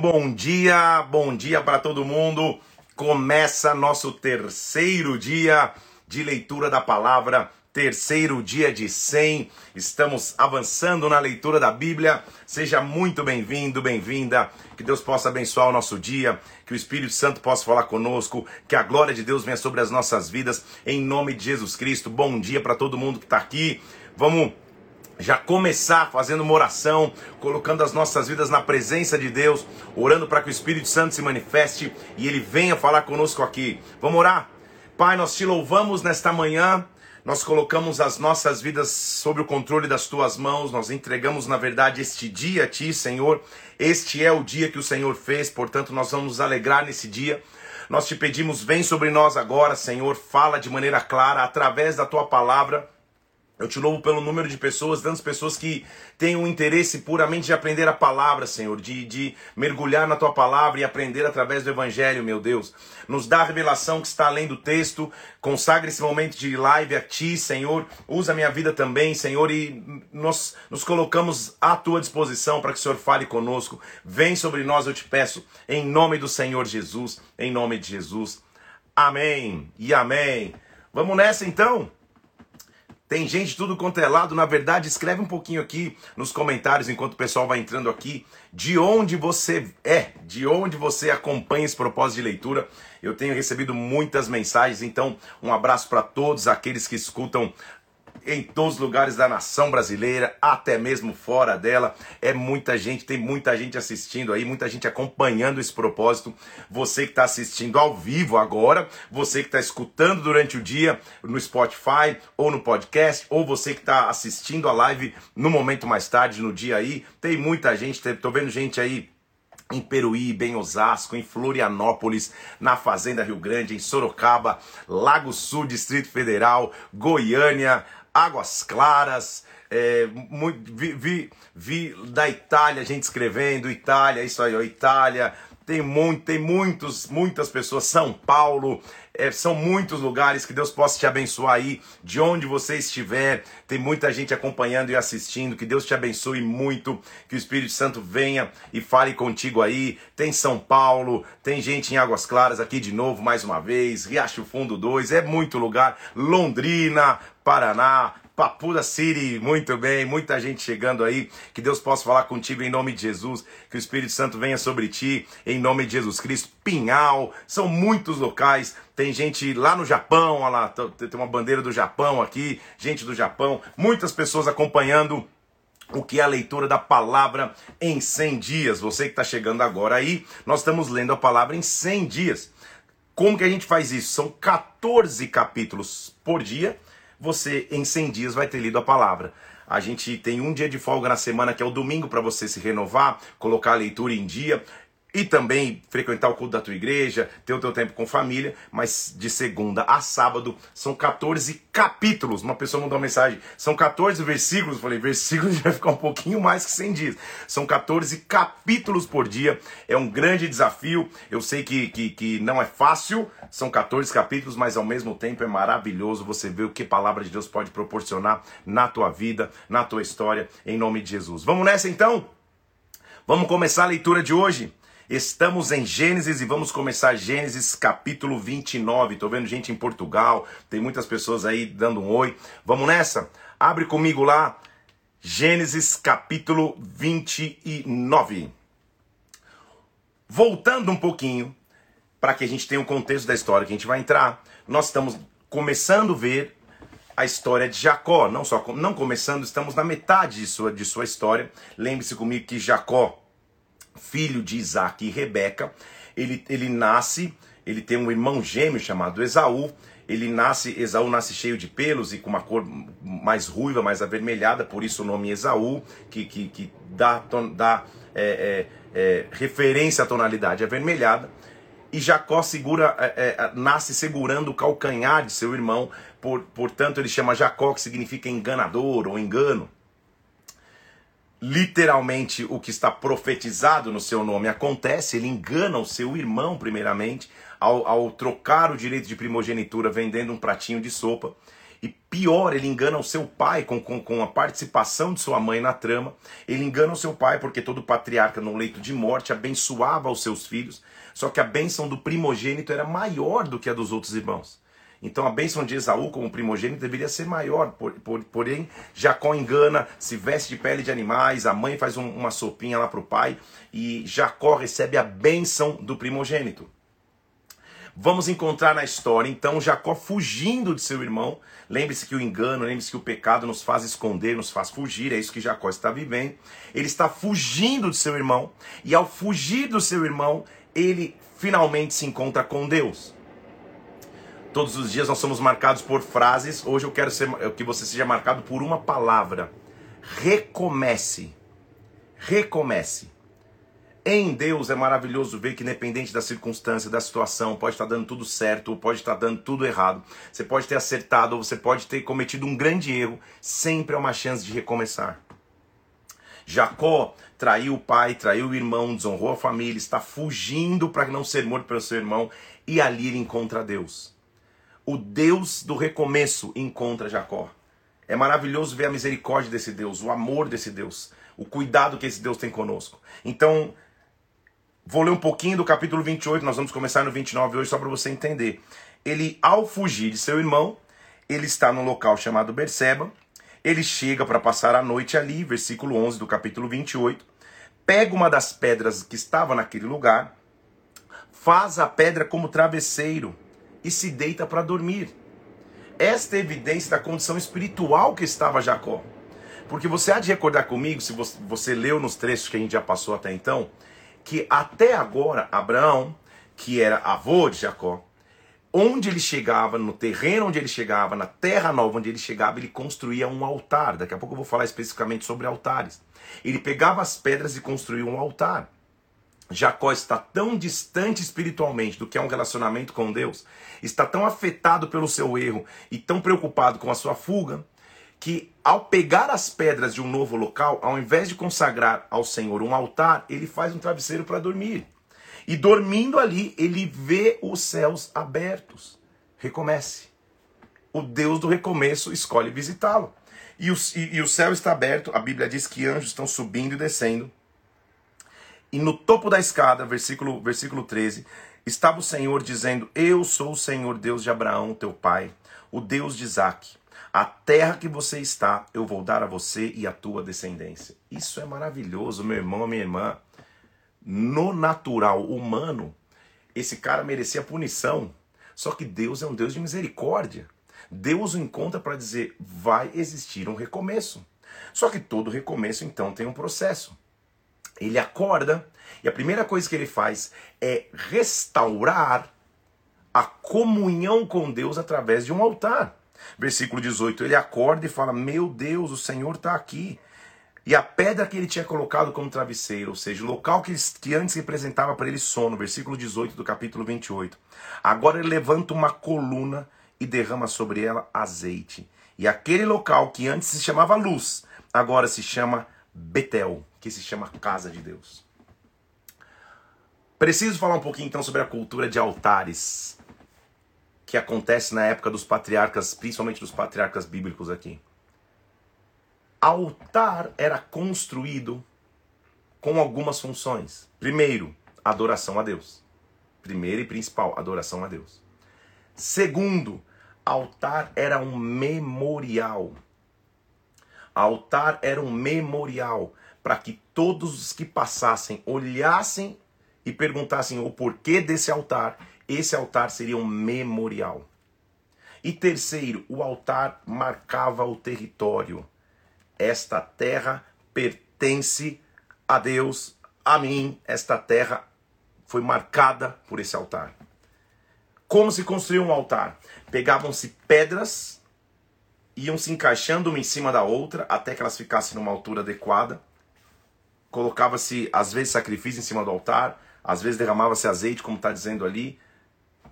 Bom dia, bom dia para todo mundo. Começa nosso terceiro dia de leitura da palavra, terceiro dia de 100. Estamos avançando na leitura da Bíblia. Seja muito bem-vindo, bem-vinda. Que Deus possa abençoar o nosso dia, que o Espírito Santo possa falar conosco, que a glória de Deus venha sobre as nossas vidas, em nome de Jesus Cristo. Bom dia para todo mundo que está aqui. Vamos já começar fazendo uma oração, colocando as nossas vidas na presença de Deus, orando para que o Espírito Santo se manifeste e ele venha falar conosco aqui. Vamos orar? Pai, nós te louvamos nesta manhã. Nós colocamos as nossas vidas sob o controle das tuas mãos, nós entregamos, na verdade, este dia a ti, Senhor. Este é o dia que o Senhor fez, portanto, nós vamos nos alegrar nesse dia. Nós te pedimos, vem sobre nós agora, Senhor, fala de maneira clara, através da tua palavra. Eu te louvo pelo número de pessoas, tantas pessoas que têm um interesse puramente de aprender a palavra, Senhor, de, de mergulhar na tua palavra e aprender através do Evangelho, meu Deus. Nos dá a revelação que está além do texto, consagre esse momento de live a ti, Senhor. Usa a minha vida também, Senhor, e nós nos colocamos à tua disposição para que o Senhor fale conosco. Vem sobre nós, eu te peço, em nome do Senhor Jesus, em nome de Jesus. Amém e amém. Vamos nessa então? Tem gente tudo quanto é lado. Na verdade, escreve um pouquinho aqui nos comentários enquanto o pessoal vai entrando aqui. De onde você é, de onde você acompanha esse propósito de leitura. Eu tenho recebido muitas mensagens, então um abraço para todos aqueles que escutam em todos os lugares da nação brasileira, até mesmo fora dela. É muita gente, tem muita gente assistindo aí, muita gente acompanhando esse propósito. Você que está assistindo ao vivo agora, você que está escutando durante o dia no Spotify ou no podcast, ou você que está assistindo a live no momento mais tarde, no dia aí. Tem muita gente, tô vendo gente aí em Peruí, em Osasco, em Florianópolis, na Fazenda Rio Grande, em Sorocaba, Lago Sul, Distrito Federal, Goiânia, Águas Claras, é, muito, vi, vi, vi, da Itália, gente escrevendo, Itália, isso aí, ó, Itália, tem, muito, tem muitos, muitas pessoas, São Paulo, é, são muitos lugares que Deus possa te abençoar aí, de onde você estiver, tem muita gente acompanhando e assistindo, que Deus te abençoe muito, que o Espírito Santo venha e fale contigo aí, tem São Paulo, tem gente em Águas Claras aqui de novo, mais uma vez, Riacho Fundo 2, é muito lugar, Londrina, Paraná, Papuda City, muito bem, muita gente chegando aí. Que Deus possa falar contigo em nome de Jesus. Que o Espírito Santo venha sobre ti em nome de Jesus Cristo. Pinhal, são muitos locais. Tem gente lá no Japão, olha lá, tem uma bandeira do Japão aqui, gente do Japão, muitas pessoas acompanhando o que é a leitura da palavra em 100 dias. Você que está chegando agora aí, nós estamos lendo a palavra em 100 dias. Como que a gente faz isso? São 14 capítulos por dia você em 100 dias vai ter lido a palavra. A gente tem um dia de folga na semana que é o domingo para você se renovar, colocar a leitura em dia e também frequentar o culto da tua igreja, ter o teu tempo com família, mas de segunda a sábado são 14 capítulos. Uma pessoa mandou uma mensagem, são 14 versículos. Falei, versículos vai ficar um pouquinho mais que 100 dias. São 14 capítulos por dia. É um grande desafio. Eu sei que, que, que não é fácil, são 14 capítulos, mas ao mesmo tempo é maravilhoso você ver o que a palavra de Deus pode proporcionar na tua vida, na tua história, em nome de Jesus. Vamos nessa então? Vamos começar a leitura de hoje. Estamos em Gênesis e vamos começar Gênesis capítulo 29. Tô vendo gente em Portugal, tem muitas pessoas aí dando um oi. Vamos nessa? Abre comigo lá, Gênesis capítulo 29. Voltando um pouquinho, para que a gente tenha o contexto da história que a gente vai entrar, nós estamos começando a ver a história de Jacó. Não só não começando, estamos na metade de sua, de sua história. Lembre-se comigo que Jacó filho de Isaac e Rebeca. Ele, ele nasce, ele tem um irmão gêmeo chamado Esaú. Ele nasce, Esaú nasce cheio de pelos e com uma cor mais ruiva, mais avermelhada, por isso o nome Esaú, que, que, que dá, dá é, é, é, referência à tonalidade avermelhada. E Jacó segura, é, é, nasce segurando o calcanhar de seu irmão, por, portanto ele chama Jacó, que significa enganador ou engano literalmente o que está profetizado no seu nome acontece, ele engana o seu irmão, primeiramente, ao, ao trocar o direito de primogenitura vendendo um pratinho de sopa. E pior, ele engana o seu pai com, com, com a participação de sua mãe na trama. Ele engana o seu pai porque todo patriarca no leito de morte abençoava os seus filhos. Só que a bênção do primogênito era maior do que a dos outros irmãos. Então a bênção de Esaú como primogênito deveria ser maior, por, por, porém Jacó engana, se veste de pele de animais, a mãe faz um, uma sopinha lá para o pai e Jacó recebe a bênção do primogênito. Vamos encontrar na história então Jacó fugindo de seu irmão. Lembre-se que o engano, lembre-se que o pecado nos faz esconder, nos faz fugir, é isso que Jacó está vivendo. Ele está fugindo de seu irmão e ao fugir do seu irmão, ele finalmente se encontra com Deus. Todos os dias nós somos marcados por frases. Hoje eu quero ser, que você seja marcado por uma palavra. Recomece. Recomece. Em Deus é maravilhoso ver que, independente da circunstância, da situação, pode estar dando tudo certo, ou pode estar dando tudo errado. Você pode ter acertado, ou você pode ter cometido um grande erro. Sempre há uma chance de recomeçar. Jacó traiu o pai, traiu o irmão, desonrou a família, está fugindo para não ser morto pelo seu irmão, e ali ele encontra Deus o Deus do recomeço encontra Jacó. É maravilhoso ver a misericórdia desse Deus, o amor desse Deus, o cuidado que esse Deus tem conosco. Então, vou ler um pouquinho do capítulo 28, nós vamos começar no 29 hoje só para você entender. Ele, ao fugir de seu irmão, ele está num local chamado Berseba, ele chega para passar a noite ali, versículo 11 do capítulo 28, pega uma das pedras que estava naquele lugar, faz a pedra como travesseiro e se deita para dormir. Esta é evidência da condição espiritual que estava Jacó. Porque você há de recordar comigo, se você, você leu nos trechos que a gente já passou até então, que até agora Abraão, que era avô de Jacó, onde ele chegava, no terreno onde ele chegava, na terra nova onde ele chegava, ele construía um altar. Daqui a pouco eu vou falar especificamente sobre altares. Ele pegava as pedras e construía um altar. Jacó está tão distante espiritualmente do que é um relacionamento com Deus, está tão afetado pelo seu erro e tão preocupado com a sua fuga, que ao pegar as pedras de um novo local, ao invés de consagrar ao Senhor um altar, ele faz um travesseiro para dormir. E dormindo ali, ele vê os céus abertos. Recomece. O Deus do recomeço escolhe visitá-lo. E, e, e o céu está aberto, a Bíblia diz que anjos estão subindo e descendo e no topo da escada, versículo, versículo 13, estava o Senhor dizendo: Eu sou o Senhor Deus de Abraão, teu pai, o Deus de Isaac. A terra que você está, eu vou dar a você e à tua descendência. Isso é maravilhoso, meu irmão, minha irmã. No natural humano, esse cara merecia punição. Só que Deus é um Deus de misericórdia. Deus o encontra para dizer: vai existir um recomeço. Só que todo recomeço, então, tem um processo. Ele acorda e a primeira coisa que ele faz é restaurar a comunhão com Deus através de um altar. Versículo 18: ele acorda e fala: Meu Deus, o Senhor está aqui. E a pedra que ele tinha colocado como travesseiro, ou seja, o local que, que antes representava para ele sono, versículo 18 do capítulo 28. Agora ele levanta uma coluna e derrama sobre ela azeite. E aquele local que antes se chamava luz, agora se chama Betel que se chama Casa de Deus. Preciso falar um pouquinho então sobre a cultura de altares que acontece na época dos patriarcas, principalmente dos patriarcas bíblicos aqui. Altar era construído com algumas funções. Primeiro, adoração a Deus. Primeiro e principal, adoração a Deus. Segundo, altar era um memorial. Altar era um memorial para que todos os que passassem olhassem e perguntassem o porquê desse altar, esse altar seria um memorial. E terceiro, o altar marcava o território. Esta terra pertence a Deus, a mim. Esta terra foi marcada por esse altar. Como se construía um altar? Pegavam-se pedras, iam se encaixando uma em cima da outra até que elas ficassem numa altura adequada colocava-se, às vezes, sacrifício em cima do altar, às vezes derramava-se azeite, como está dizendo ali,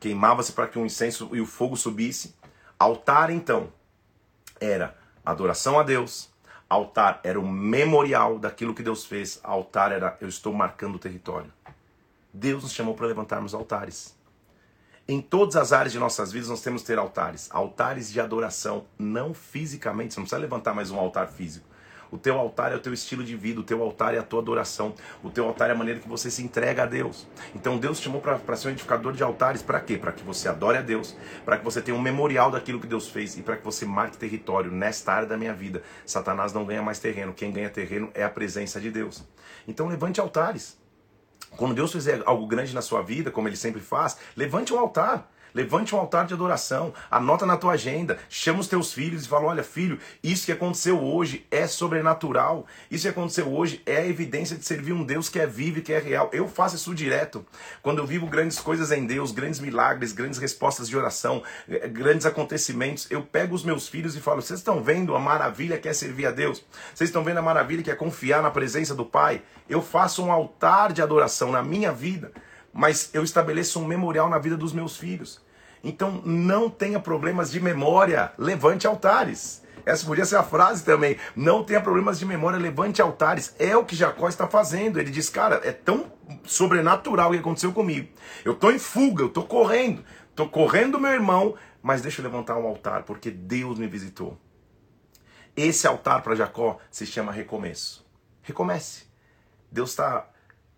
queimava-se para que o incenso e o fogo subisse. Altar, então, era adoração a Deus, altar era o memorial daquilo que Deus fez, altar era eu estou marcando o território. Deus nos chamou para levantarmos altares. Em todas as áreas de nossas vidas nós temos que ter altares. Altares de adoração, não fisicamente. Você não precisa levantar mais um altar físico. O teu altar é o teu estilo de vida, o teu altar é a tua adoração, o teu altar é a maneira que você se entrega a Deus. Então Deus te chamou para ser um edificador de altares para quê? Para que você adore a Deus, para que você tenha um memorial daquilo que Deus fez e para que você marque território nesta área da minha vida. Satanás não ganha mais terreno, quem ganha terreno é a presença de Deus. Então levante altares. Quando Deus fizer algo grande na sua vida, como ele sempre faz, levante um altar. Levante um altar de adoração, anota na tua agenda, chama os teus filhos e fala: olha, filho, isso que aconteceu hoje é sobrenatural. Isso que aconteceu hoje é a evidência de servir um Deus que é vivo e que é real. Eu faço isso direto. Quando eu vivo grandes coisas em Deus, grandes milagres, grandes respostas de oração, eh, grandes acontecimentos, eu pego os meus filhos e falo: vocês estão vendo a maravilha que é servir a Deus? Vocês estão vendo a maravilha que é confiar na presença do Pai? Eu faço um altar de adoração na minha vida mas eu estabeleço um memorial na vida dos meus filhos. Então não tenha problemas de memória, levante altares. Essa podia ser a frase também. Não tenha problemas de memória, levante altares. É o que Jacó está fazendo. Ele diz, cara, é tão sobrenatural o que aconteceu comigo. Eu estou em fuga, eu estou correndo. Estou correndo meu irmão, mas deixa eu levantar um altar, porque Deus me visitou. Esse altar para Jacó se chama recomeço. Recomece. Deus está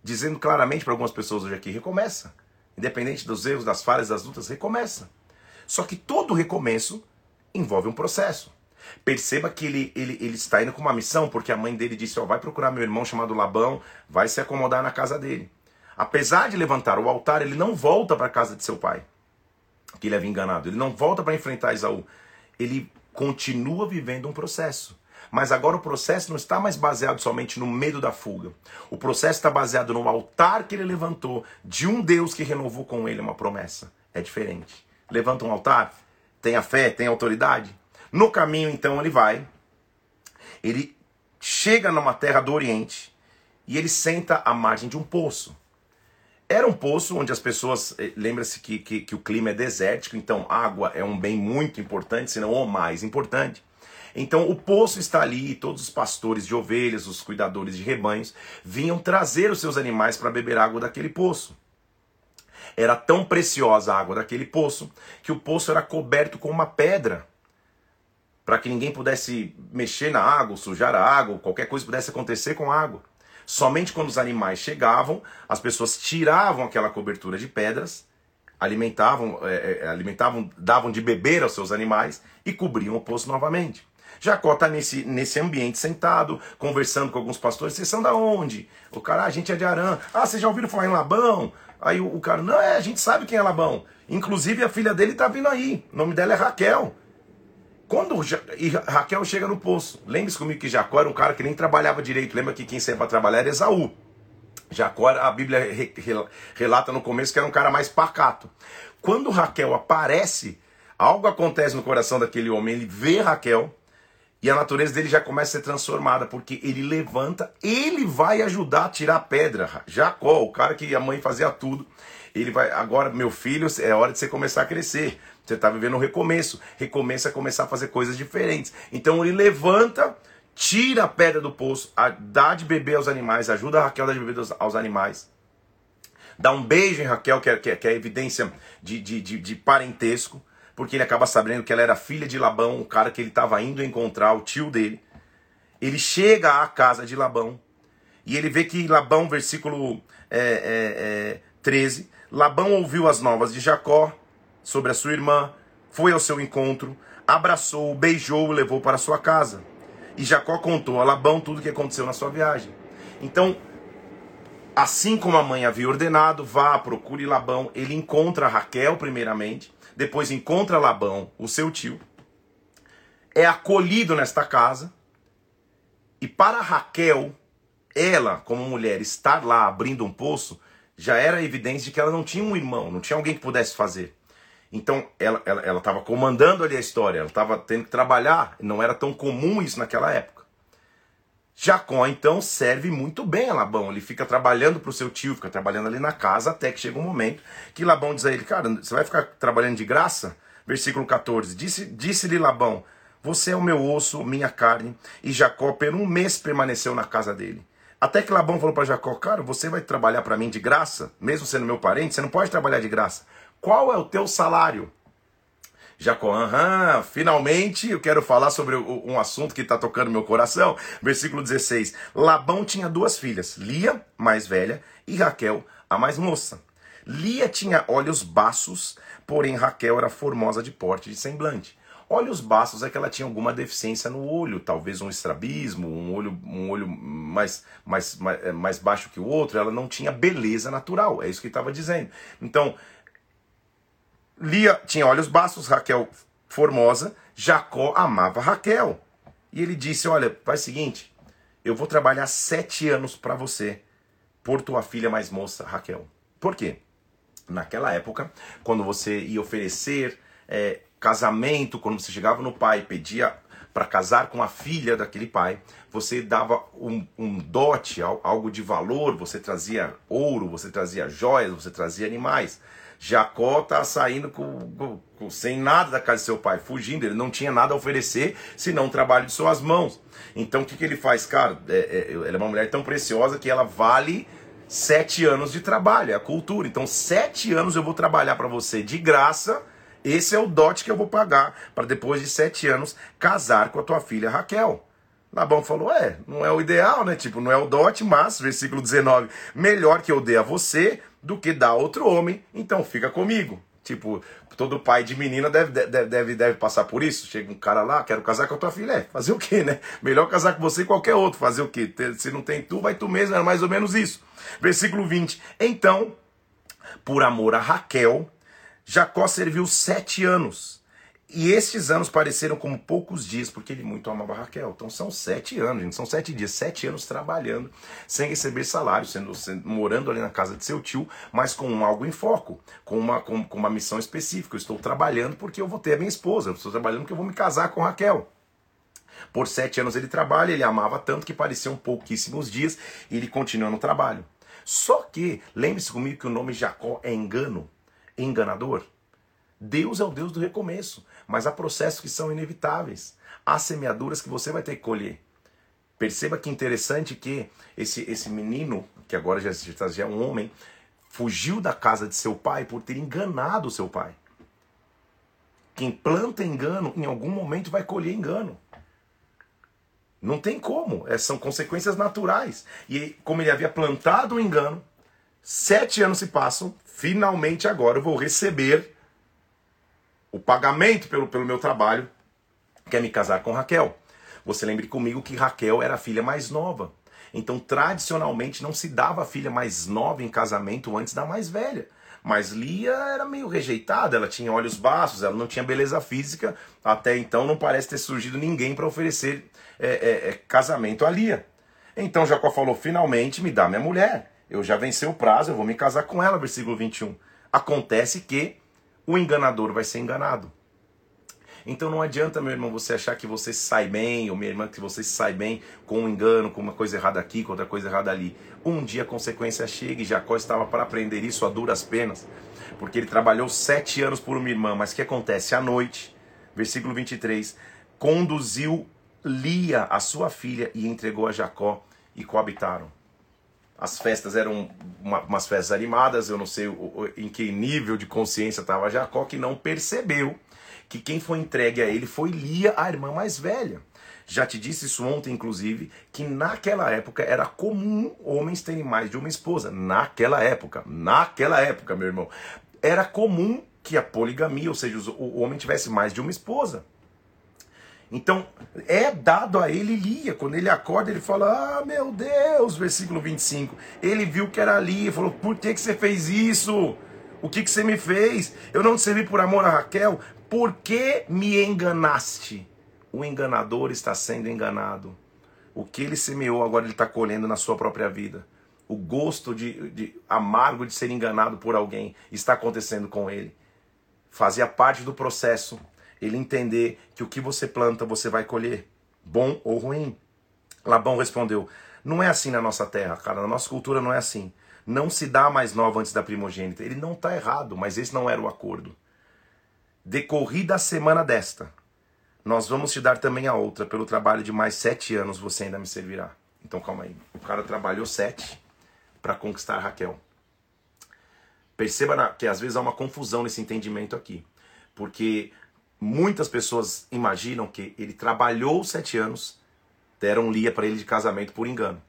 dizendo claramente para algumas pessoas hoje aqui: recomeça. Independente dos erros, das falhas, das lutas, recomeça. Só que todo recomeço envolve um processo. Perceba que ele, ele, ele está indo com uma missão, porque a mãe dele disse: Ó, vai procurar meu irmão chamado Labão, vai se acomodar na casa dele. Apesar de levantar o altar, ele não volta para a casa de seu pai, que ele havia enganado. Ele não volta para enfrentar Isaú. Ele continua vivendo um processo. Mas agora o processo não está mais baseado somente no medo da fuga. O processo está baseado no altar que ele levantou de um Deus que renovou com ele uma promessa. É diferente. Levanta um altar, tenha fé, tenha autoridade. No caminho, então, ele vai. Ele chega numa terra do Oriente e ele senta à margem de um poço. Era um poço onde as pessoas. Eh, lembra-se que, que, que, o clima é desértico, então água é um bem muito importante, se não o mais importante. Então o poço está ali e todos os pastores de ovelhas, os cuidadores de rebanhos, vinham trazer os seus animais para beber água daquele poço. Era tão preciosa a água daquele poço que o poço era coberto com uma pedra para que ninguém pudesse mexer na água, sujar a água, qualquer coisa pudesse acontecer com a água. Somente quando os animais chegavam, as pessoas tiravam aquela cobertura de pedras, alimentavam, é, alimentavam, davam de beber aos seus animais e cobriam o poço novamente. Jacó está nesse, nesse ambiente sentado, conversando com alguns pastores. Vocês são da onde? O cara, ah, a gente é de Arã. Ah, vocês já ouviram falar em Labão? Aí o, o cara, não, é, a gente sabe quem é Labão. Inclusive a filha dele está vindo aí. O nome dela é Raquel. Quando Raquel chega no poço, lembre-se comigo que Jacó era um cara que nem trabalhava direito. Lembra que quem sempre para trabalhar era Esaú. Jacó, a Bíblia relata no começo que era um cara mais pacato. Quando Raquel aparece, algo acontece no coração daquele homem. Ele vê Raquel, e a natureza dele já começa a ser transformada, porque ele levanta, ele vai ajudar a tirar a pedra. Jacó, o cara que a mãe fazia tudo, ele vai, agora, meu filho, é hora de você começar a crescer. Você está vivendo um recomeço. Recomeça a começar a fazer coisas diferentes. Então ele levanta, tira a pedra do poço, dá de beber aos animais, ajuda a Raquel a dar de beber aos animais. Dá um beijo em Raquel, que é, que é, evidência de, de, de, de parentesco porque ele acaba sabendo que ela era filha de Labão, o cara que ele estava indo encontrar, o tio dele. Ele chega à casa de Labão e ele vê que Labão, versículo é, é, é, 13, Labão ouviu as novas de Jacó sobre a sua irmã, foi ao seu encontro, abraçou, beijou e levou para sua casa. E Jacó contou a Labão tudo o que aconteceu na sua viagem. Então, assim como a mãe havia ordenado, vá, procure Labão. Ele encontra Raquel, primeiramente, depois encontra Labão, o seu tio, é acolhido nesta casa, e para Raquel, ela, como mulher, estar lá abrindo um poço, já era evidência de que ela não tinha um irmão, não tinha alguém que pudesse fazer. Então ela estava ela, ela comandando ali a história, ela estava tendo que trabalhar, não era tão comum isso naquela época. Jacó então serve muito bem a Labão. Ele fica trabalhando para o seu tio, fica trabalhando ali na casa, até que chega um momento que Labão diz a ele: Cara, você vai ficar trabalhando de graça? Versículo 14: Disse-lhe disse Labão: Você é o meu osso, minha carne. E Jacó, por um mês, permaneceu na casa dele. Até que Labão falou para Jacó: Cara, você vai trabalhar para mim de graça, mesmo sendo meu parente, você não pode trabalhar de graça. Qual é o teu salário? Jacó, aham, finalmente eu quero falar sobre um assunto que está tocando meu coração. Versículo 16: Labão tinha duas filhas, Lia, mais velha, e Raquel, a mais moça. Lia tinha olhos baços, porém Raquel era formosa de porte de semblante. Olhos baços é que ela tinha alguma deficiência no olho, talvez um estrabismo, um olho, um olho mais, mais, mais, é, mais baixo que o outro, ela não tinha beleza natural, é isso que estava dizendo. Então, Lia tinha olhos baços, Raquel formosa, Jacó amava Raquel. E ele disse: Olha, faz o seguinte, eu vou trabalhar sete anos para você, por tua filha mais moça, Raquel. Por quê? Naquela época, quando você ia oferecer é, casamento, quando você chegava no pai e pedia para casar com a filha daquele pai, você dava um, um, dote, algo de valor, você trazia ouro, você trazia joias, você trazia animais. Jacó está saindo com, com, sem nada da casa de seu pai, fugindo, ele não tinha nada a oferecer, senão o trabalho de suas mãos. Então o que, que ele faz? Cara, é, é, ela é uma mulher tão preciosa que ela vale sete anos de trabalho, é a cultura. Então, sete anos eu vou trabalhar para você de graça esse é o dote que eu vou pagar para depois de sete anos casar com a tua filha Raquel. Labão falou: É, não é o ideal, né? Tipo, não é o dote, mas, versículo 19: Melhor que eu dê a você do que dar a outro homem, então fica comigo. Tipo, todo pai de menina deve, deve, deve, deve passar por isso. Chega um cara lá, quero casar com a tua filha. É, fazer o quê, né? Melhor casar com você e qualquer outro. Fazer o quê? Se não tem tu, vai tu mesmo. Era mais ou menos isso. Versículo 20. Então, por amor a Raquel, Jacó serviu sete anos. E estes anos pareceram como poucos dias, porque ele muito amava Raquel. Então são sete anos, gente, são sete dias, sete anos trabalhando, sem receber salário, sendo, sendo morando ali na casa de seu tio, mas com algo em foco, com uma, com, com uma missão específica. Eu estou trabalhando porque eu vou ter a minha esposa, eu estou trabalhando porque eu vou me casar com Raquel. Por sete anos ele trabalha, ele amava tanto que pareciam pouquíssimos dias, e ele continua no trabalho. Só que, lembre-se comigo que o nome Jacó é engano enganador? Deus é o Deus do recomeço, mas há processos que são inevitáveis. Há semeaduras que você vai ter que colher. Perceba que interessante que esse, esse menino, que agora já, já é um homem, fugiu da casa de seu pai por ter enganado seu pai. Quem planta engano, em algum momento vai colher engano. Não tem como, é, são consequências naturais. E como ele havia plantado o engano, sete anos se passam, finalmente agora eu vou receber o pagamento pelo, pelo meu trabalho, que é me casar com Raquel. Você lembre comigo que Raquel era a filha mais nova. Então, tradicionalmente, não se dava a filha mais nova em casamento antes da mais velha. Mas Lia era meio rejeitada, ela tinha olhos baixos, ela não tinha beleza física. Até então, não parece ter surgido ninguém para oferecer é, é, é, casamento a Lia. Então Jacó falou: finalmente me dá minha mulher eu já venci o prazo, eu vou me casar com ela, versículo 21. Acontece que o enganador vai ser enganado. Então não adianta, meu irmão, você achar que você sai bem, ou minha irmã, que você sai bem com um engano, com uma coisa errada aqui, com outra coisa errada ali. Um dia a consequência chega e Jacó estava para aprender isso a duras penas, porque ele trabalhou sete anos por uma irmã. Mas o que acontece? À noite, versículo 23, conduziu Lia, a sua filha, e entregou a Jacó e coabitaram. As festas eram uma, umas festas animadas, eu não sei o, o, em que nível de consciência estava Jacó, que não percebeu que quem foi entregue a ele foi Lia, a irmã mais velha. Já te disse isso ontem, inclusive, que naquela época era comum homens terem mais de uma esposa. Naquela época, naquela época, meu irmão, era comum que a poligamia, ou seja, o homem tivesse mais de uma esposa. Então, é dado a ele Lia. Quando ele acorda, ele fala: Ah, meu Deus, versículo 25. Ele viu que era Lia, falou: Por que, que você fez isso? O que, que você me fez? Eu não te servi por amor a Raquel. Por que me enganaste? O enganador está sendo enganado. O que ele semeou, agora ele está colhendo na sua própria vida. O gosto de, de amargo de ser enganado por alguém está acontecendo com ele. Fazia parte do processo ele entender que o que você planta você vai colher, bom ou ruim. Labão respondeu: Não é assim na nossa terra, cara, na nossa cultura não é assim. Não se dá mais nova antes da primogênita. Ele não está errado, mas esse não era o acordo. Decorrida a semana desta, nós vamos te dar também a outra. Pelo trabalho de mais sete anos você ainda me servirá. Então calma aí. O cara trabalhou sete para conquistar Raquel. Perceba que às vezes há uma confusão nesse entendimento aqui. Porque muitas pessoas imaginam que ele trabalhou sete anos, deram Lia para ele de casamento por engano.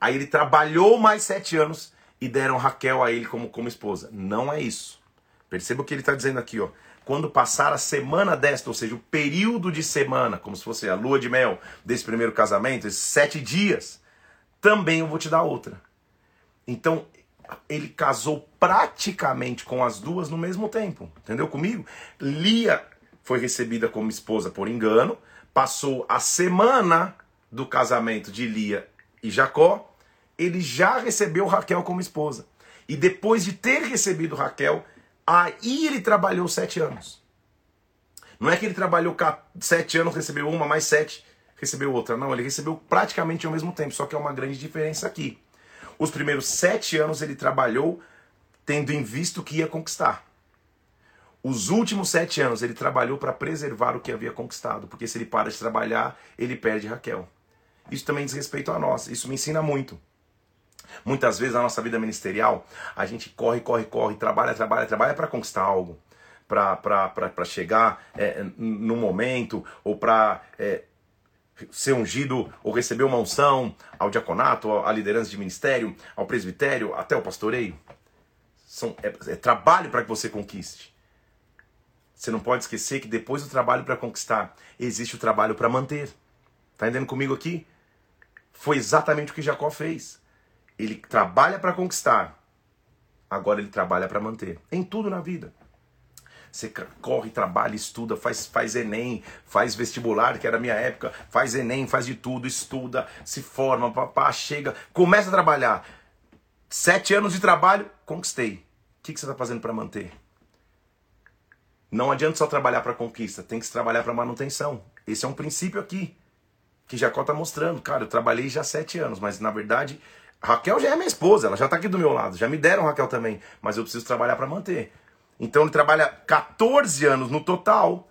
Aí ele trabalhou mais sete anos e deram Raquel a ele como, como esposa. Não é isso. Perceba o que ele está dizendo aqui, ó. Quando passar a semana desta, ou seja, o período de semana, como se fosse a lua de mel desse primeiro casamento, esses sete dias, também eu vou te dar outra. Então, ele casou praticamente com as duas no mesmo tempo. Entendeu comigo? Lia foi recebida como esposa por engano, passou a semana do casamento de Lia e Jacó, ele já recebeu Raquel como esposa. E depois de ter recebido Raquel, aí ele trabalhou sete anos. Não é que ele trabalhou sete anos, recebeu uma, mais sete, recebeu outra. Não, ele recebeu praticamente ao mesmo tempo, só que é uma grande diferença aqui. Os primeiros sete anos ele trabalhou tendo em vista o que ia conquistar. Os últimos sete anos ele trabalhou para preservar o que havia conquistado, porque se ele para de trabalhar, ele perde Raquel. Isso também diz respeito a nós, isso me ensina muito. Muitas vezes na nossa vida ministerial, a gente corre, corre, corre, trabalha, trabalha, trabalha para conquistar algo, para chegar é, no momento, ou para é, ser ungido ou receber uma unção ao diaconato, à liderança de ministério, ao presbitério, até o pastoreio. São, é, é trabalho para que você conquiste. Você não pode esquecer que depois do trabalho para conquistar, existe o trabalho para manter. Tá entendendo comigo aqui? Foi exatamente o que Jacó fez. Ele trabalha para conquistar, agora ele trabalha para manter. Em tudo na vida. Você corre, trabalha, estuda, faz, faz Enem, faz vestibular, que era a minha época, faz Enem, faz de tudo, estuda, se forma, papá, chega, começa a trabalhar. Sete anos de trabalho, conquistei. O que, que você está fazendo para manter? Não adianta só trabalhar para conquista, tem que se trabalhar para manutenção. Esse é um princípio aqui que Jacó está mostrando. Cara, eu trabalhei já sete anos, mas na verdade Raquel já é minha esposa, ela já está aqui do meu lado, já me deram Raquel também, mas eu preciso trabalhar para manter. Então ele trabalha 14 anos no total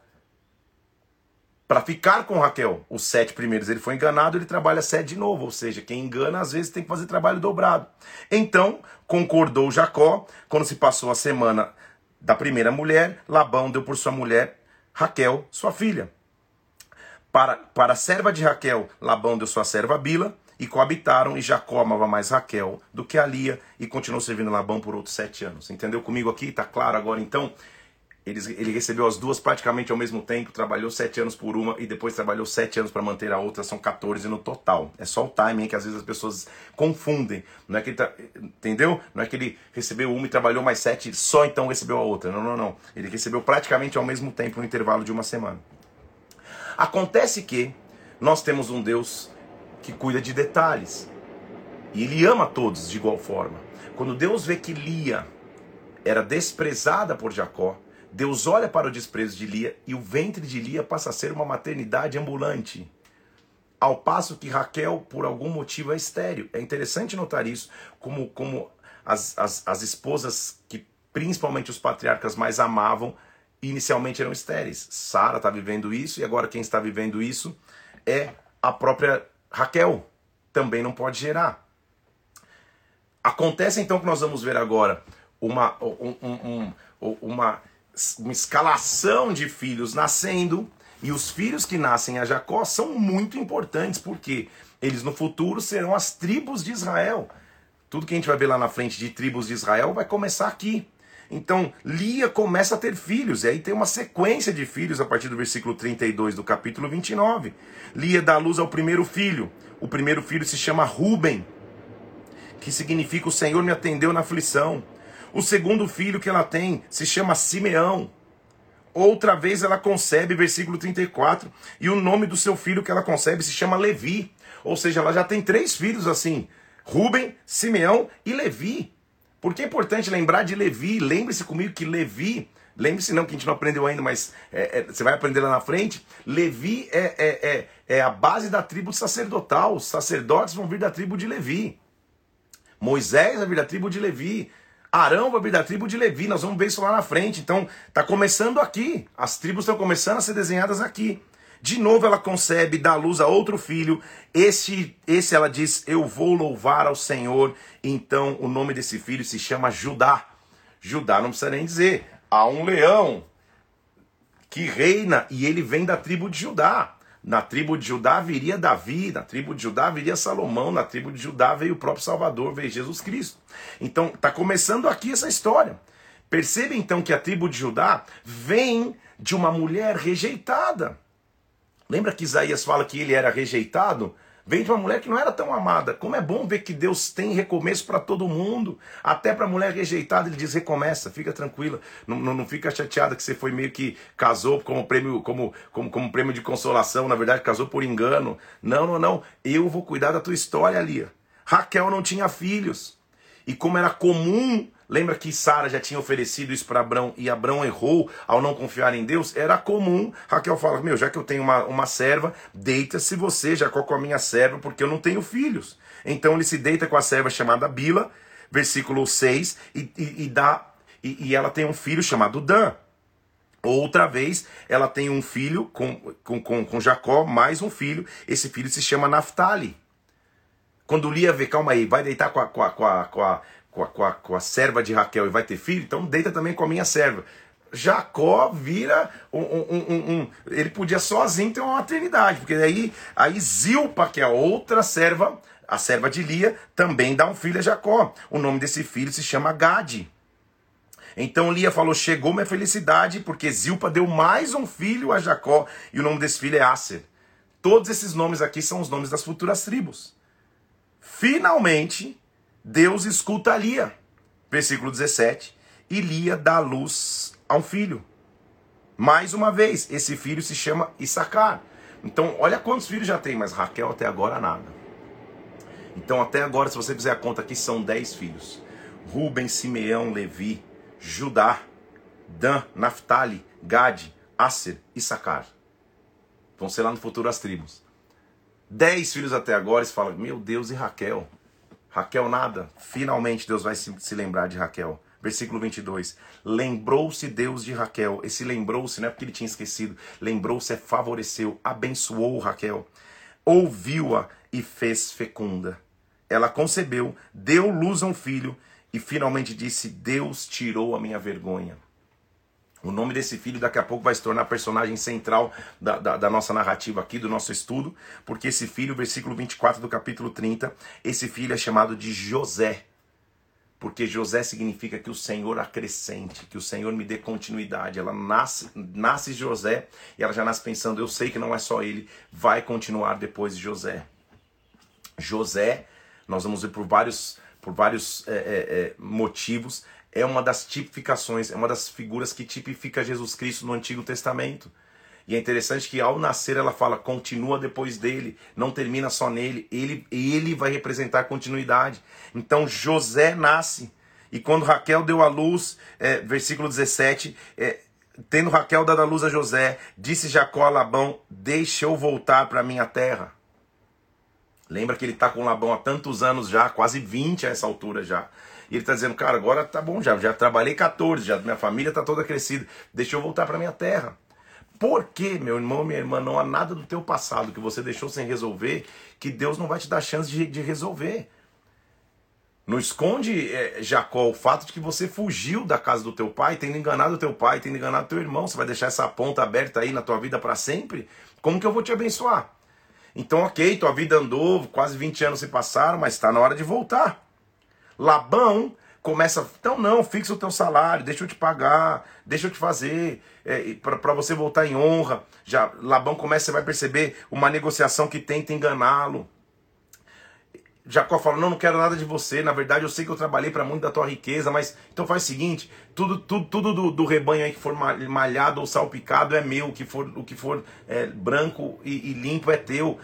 para ficar com Raquel. Os sete primeiros ele foi enganado, ele trabalha sete de novo. Ou seja, quem engana às vezes tem que fazer trabalho dobrado. Então concordou Jacó, quando se passou a semana da primeira mulher, Labão deu por sua mulher Raquel, sua filha. Para, para a serva de Raquel, Labão deu sua serva Bila e coabitaram, e Jacó amava mais Raquel do que a Lia, e continuou servindo Labão por outros sete anos. Entendeu comigo aqui? Tá claro agora então? Ele, ele recebeu as duas praticamente ao mesmo tempo, trabalhou sete anos por uma e depois trabalhou sete anos para manter a outra, são 14 no total. É só o timing que às vezes as pessoas confundem. Não é que ele tá, entendeu? Não é que ele recebeu uma e trabalhou mais sete, só então recebeu a outra. Não, não, não. Ele recebeu praticamente ao mesmo tempo, no intervalo de uma semana. Acontece que nós temos um Deus que cuida de detalhes. E ele ama todos de igual forma. Quando Deus vê que Lia era desprezada por Jacó, Deus olha para o desprezo de Lia e o ventre de Lia passa a ser uma maternidade ambulante. Ao passo que Raquel, por algum motivo, é estéreo. É interessante notar isso, como, como as, as, as esposas que principalmente os patriarcas mais amavam, inicialmente eram estéreis. Sara está vivendo isso e agora quem está vivendo isso é a própria Raquel também não pode gerar. Acontece então que nós vamos ver agora uma, um, um, um, uma, uma escalação de filhos nascendo, e os filhos que nascem a Jacó são muito importantes, porque eles no futuro serão as tribos de Israel. Tudo que a gente vai ver lá na frente de tribos de Israel vai começar aqui. Então, Lia começa a ter filhos, e aí tem uma sequência de filhos a partir do versículo 32 do capítulo 29. Lia dá luz ao primeiro filho. O primeiro filho se chama Ruben, que significa o Senhor me atendeu na aflição. O segundo filho que ela tem se chama Simeão. Outra vez ela concebe, versículo 34, e o nome do seu filho que ela concebe se chama Levi. Ou seja, ela já tem três filhos assim: Ruben, Simeão e Levi. Porque é importante lembrar de Levi. Lembre-se comigo que Levi, lembre-se não que a gente não aprendeu ainda, mas é, é, você vai aprender lá na frente. Levi é, é, é, é a base da tribo sacerdotal. Os sacerdotes vão vir da tribo de Levi. Moisés vai vir da tribo de Levi. Arão vai vir da tribo de Levi. Nós vamos ver isso lá na frente. Então, está começando aqui. As tribos estão começando a ser desenhadas aqui. De novo ela concebe, dá luz a outro filho. Esse, esse ela diz: Eu vou louvar ao Senhor. Então o nome desse filho se chama Judá. Judá não precisa nem dizer. Há um leão que reina e ele vem da tribo de Judá. Na tribo de Judá viria Davi, na tribo de Judá viria Salomão, na tribo de Judá veio o próprio Salvador, veio Jesus Cristo. Então, está começando aqui essa história. Perceba então que a tribo de Judá vem de uma mulher rejeitada. Lembra que Isaías fala que ele era rejeitado? Vem de uma mulher que não era tão amada. Como é bom ver que Deus tem recomeço para todo mundo. Até para a mulher rejeitada, ele diz: recomeça, fica tranquila. Não, não, não, fica chateada que você foi meio que casou como prêmio, como, como, como prêmio de consolação. Na verdade, casou por engano. Não, não, não. Eu vou cuidar da tua história, Lia. Raquel não tinha filhos. E como era comum Lembra que Sara já tinha oferecido isso para Abrão e Abrão errou ao não confiar em Deus? Era comum. Raquel fala: Meu, já que eu tenho uma, uma serva, deita-se você, Jacó, com a minha serva, porque eu não tenho filhos. Então ele se deita com a serva chamada Bila, versículo 6, e, e, e dá, e, e ela tem um filho chamado Dan. Outra vez, ela tem um filho com, com, com, com Jacó, mais um filho. Esse filho se chama Naphtali. Quando Lia vê, calma aí, vai deitar com a, com a, com a, com a, com, a, com a serva de Raquel e vai ter filho, então deita também com a minha serva. Jacó vira um, um, um, um, Ele podia sozinho ter uma maternidade, porque daí aí Zilpa, que é a outra serva, a serva de Lia, também dá um filho a Jacó. O nome desse filho se chama Gade. Então Lia falou: Chegou minha felicidade, porque Zilpa deu mais um filho a Jacó, e o nome desse filho é Aser. Todos esses nomes aqui são os nomes das futuras tribos. Finalmente, Deus escuta Lia. Versículo 17. E Lia dá luz a um filho. Mais uma vez, esse filho se chama Issacar. Então, olha quantos filhos já tem, mas Raquel até agora nada. Então, até agora, se você fizer a conta aqui, são 10 filhos: Ruben, Simeão, Levi, Judá, Dan, Naphtali, Gade, Aser e Sacar. Vão ser lá no futuro as tribos. 10 filhos até agora, e você fala: Meu Deus, e Raquel? Raquel nada. Finalmente Deus vai se, se lembrar de Raquel. Versículo 22. Lembrou-se Deus de Raquel. Esse lembrou-se não é porque ele tinha esquecido. Lembrou-se é favoreceu, abençoou Raquel. Ouviu-a e fez fecunda. Ela concebeu, deu luz a um filho e finalmente disse: Deus tirou a minha vergonha. O nome desse filho daqui a pouco vai se tornar personagem central da, da, da, nossa narrativa aqui, do nosso estudo, porque esse filho, versículo 24 do capítulo 30, esse filho é chamado de José. Porque José significa que o Senhor acrescente, que o Senhor me dê continuidade. Ela nasce, nasce José e ela já nasce pensando: eu sei que não é só ele, vai continuar depois de José. José, nós vamos ver por vários, por vários é, é, é, motivos, é uma das tipificações, é uma das figuras que tipifica Jesus Cristo no Antigo Testamento. E é interessante que ao nascer ela fala, continua depois dele, não termina só nele, ele, ele vai representar a continuidade. Então José nasce, e quando Raquel deu a luz, é, versículo 17, é, tendo Raquel dado a luz a José, disse Jacó a Labão: Deixa eu voltar para minha terra. Lembra que ele está com Labão há tantos anos já, quase 20 a essa altura já. E ele está dizendo, cara, agora tá bom já, já trabalhei 14, já minha família está toda crescida, deixa eu voltar para minha terra. Por que, meu irmão, minha irmã, não há nada do teu passado que você deixou sem resolver que Deus não vai te dar chance de, de resolver? Não esconde, é, Jacó, o fato de que você fugiu da casa do teu pai, tendo enganado teu pai, tendo enganado teu irmão. Você vai deixar essa ponta aberta aí na tua vida para sempre? Como que eu vou te abençoar? Então, ok, tua vida andou, quase 20 anos se passaram, mas está na hora de voltar. Labão começa, então não, fixa o teu salário, deixa eu te pagar, deixa eu te fazer, é, para você voltar em honra. Já Labão começa, você vai perceber uma negociação que tenta enganá-lo. Jacó fala: Não, não quero nada de você. Na verdade, eu sei que eu trabalhei para muito da tua riqueza, mas então faz o seguinte: tudo, tudo, tudo do, do rebanho aí que for malhado ou salpicado é meu, o que for, o que for é, branco e, e limpo é teu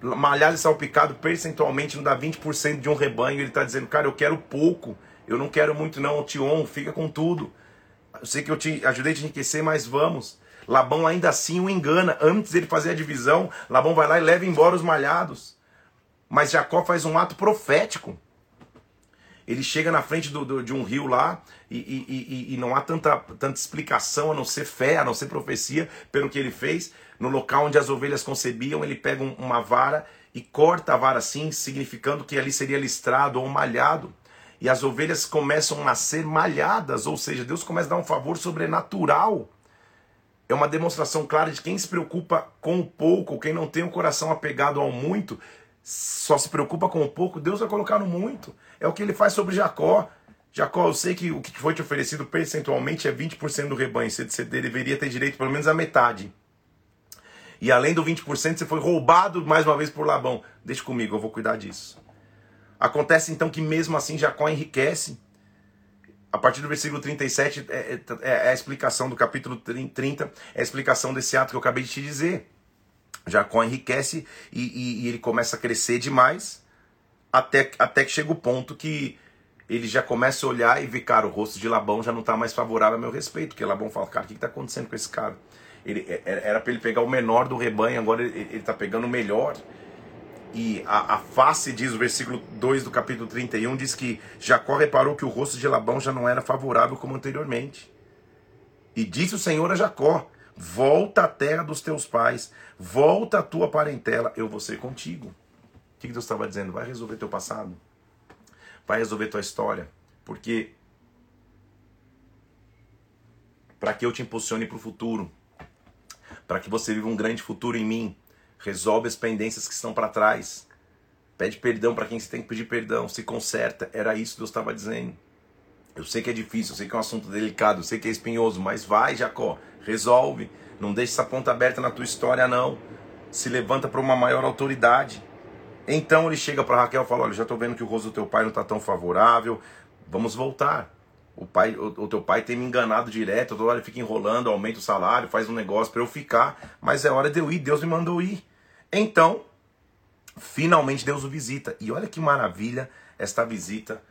malhado e salpicado percentualmente não dá 20% de um rebanho. Ele está dizendo, cara, eu quero pouco, eu não quero muito não, Tion, fica com tudo. Eu sei que eu te ajudei a te enriquecer, mas vamos. Labão ainda assim o engana. Antes dele fazer a divisão, Labão vai lá e leva embora os malhados. Mas Jacó faz um ato profético. Ele chega na frente do, do, de um rio lá e, e, e, e, não há tanta, tanta explicação a não ser fé, a não ser profecia pelo que ele fez. No local onde as ovelhas concebiam, ele pega um, uma vara e corta a vara assim, significando que ali seria listrado ou malhado. E as ovelhas começam a ser malhadas, ou seja, Deus começa a dar um favor sobrenatural. É uma demonstração clara de quem se preocupa com o pouco, quem não tem o coração apegado ao muito, só se preocupa com o pouco, Deus vai colocar no muito. É o que ele faz sobre Jacó. Jacó, eu sei que o que foi te oferecido percentualmente é 20% do rebanho. Você deveria ter direito pelo menos a metade. E além do 20%, você foi roubado mais uma vez por Labão. Deixa comigo, eu vou cuidar disso. Acontece então que mesmo assim Jacó enriquece. A partir do versículo 37 é, é, é a explicação do capítulo 30, é a explicação desse ato que eu acabei de te dizer. Jacó enriquece e, e, e, ele começa a crescer demais, até, até que chega o ponto que ele já começa a olhar e ver, cara, o rosto de Labão já não está mais favorável a meu respeito, porque Labão fala, cara, o que está acontecendo com esse cara? Ele, é, é, era para ele pegar o menor do rebanho, agora ele está pegando o melhor. E a, a, face, diz o versículo 2 do capítulo 31, diz que Jacó reparou que o rosto de Labão já não era favorável como anteriormente. E disse o Senhor a Jacó: Volta à terra dos teus pais, volta à tua parentela, eu vou ser contigo. O que Deus estava dizendo? Vai resolver teu passado, vai resolver tua história, porque para que eu te impulsione para o futuro, para que você viva um grande futuro em mim, resolve as pendências que estão para trás, pede perdão para quem você tem que pedir perdão, se conserta. Era isso que Deus estava dizendo. Eu sei que é difícil, eu sei que é um assunto delicado, eu sei que é espinhoso, mas vai, Jacó, resolve. Não deixe essa ponta aberta na tua história, não. Se levanta para uma maior autoridade. Então ele chega para Raquel e fala: Olha, já estou vendo que o rosto do teu pai não está tão favorável, vamos voltar. O, pai, o, o, teu pai tem me enganado direto, toda hora fica enrolando, aumenta o salário, faz um negócio para eu ficar, mas é hora de eu ir, Deus me mandou ir. Então, finalmente Deus o visita. E olha que maravilha esta visita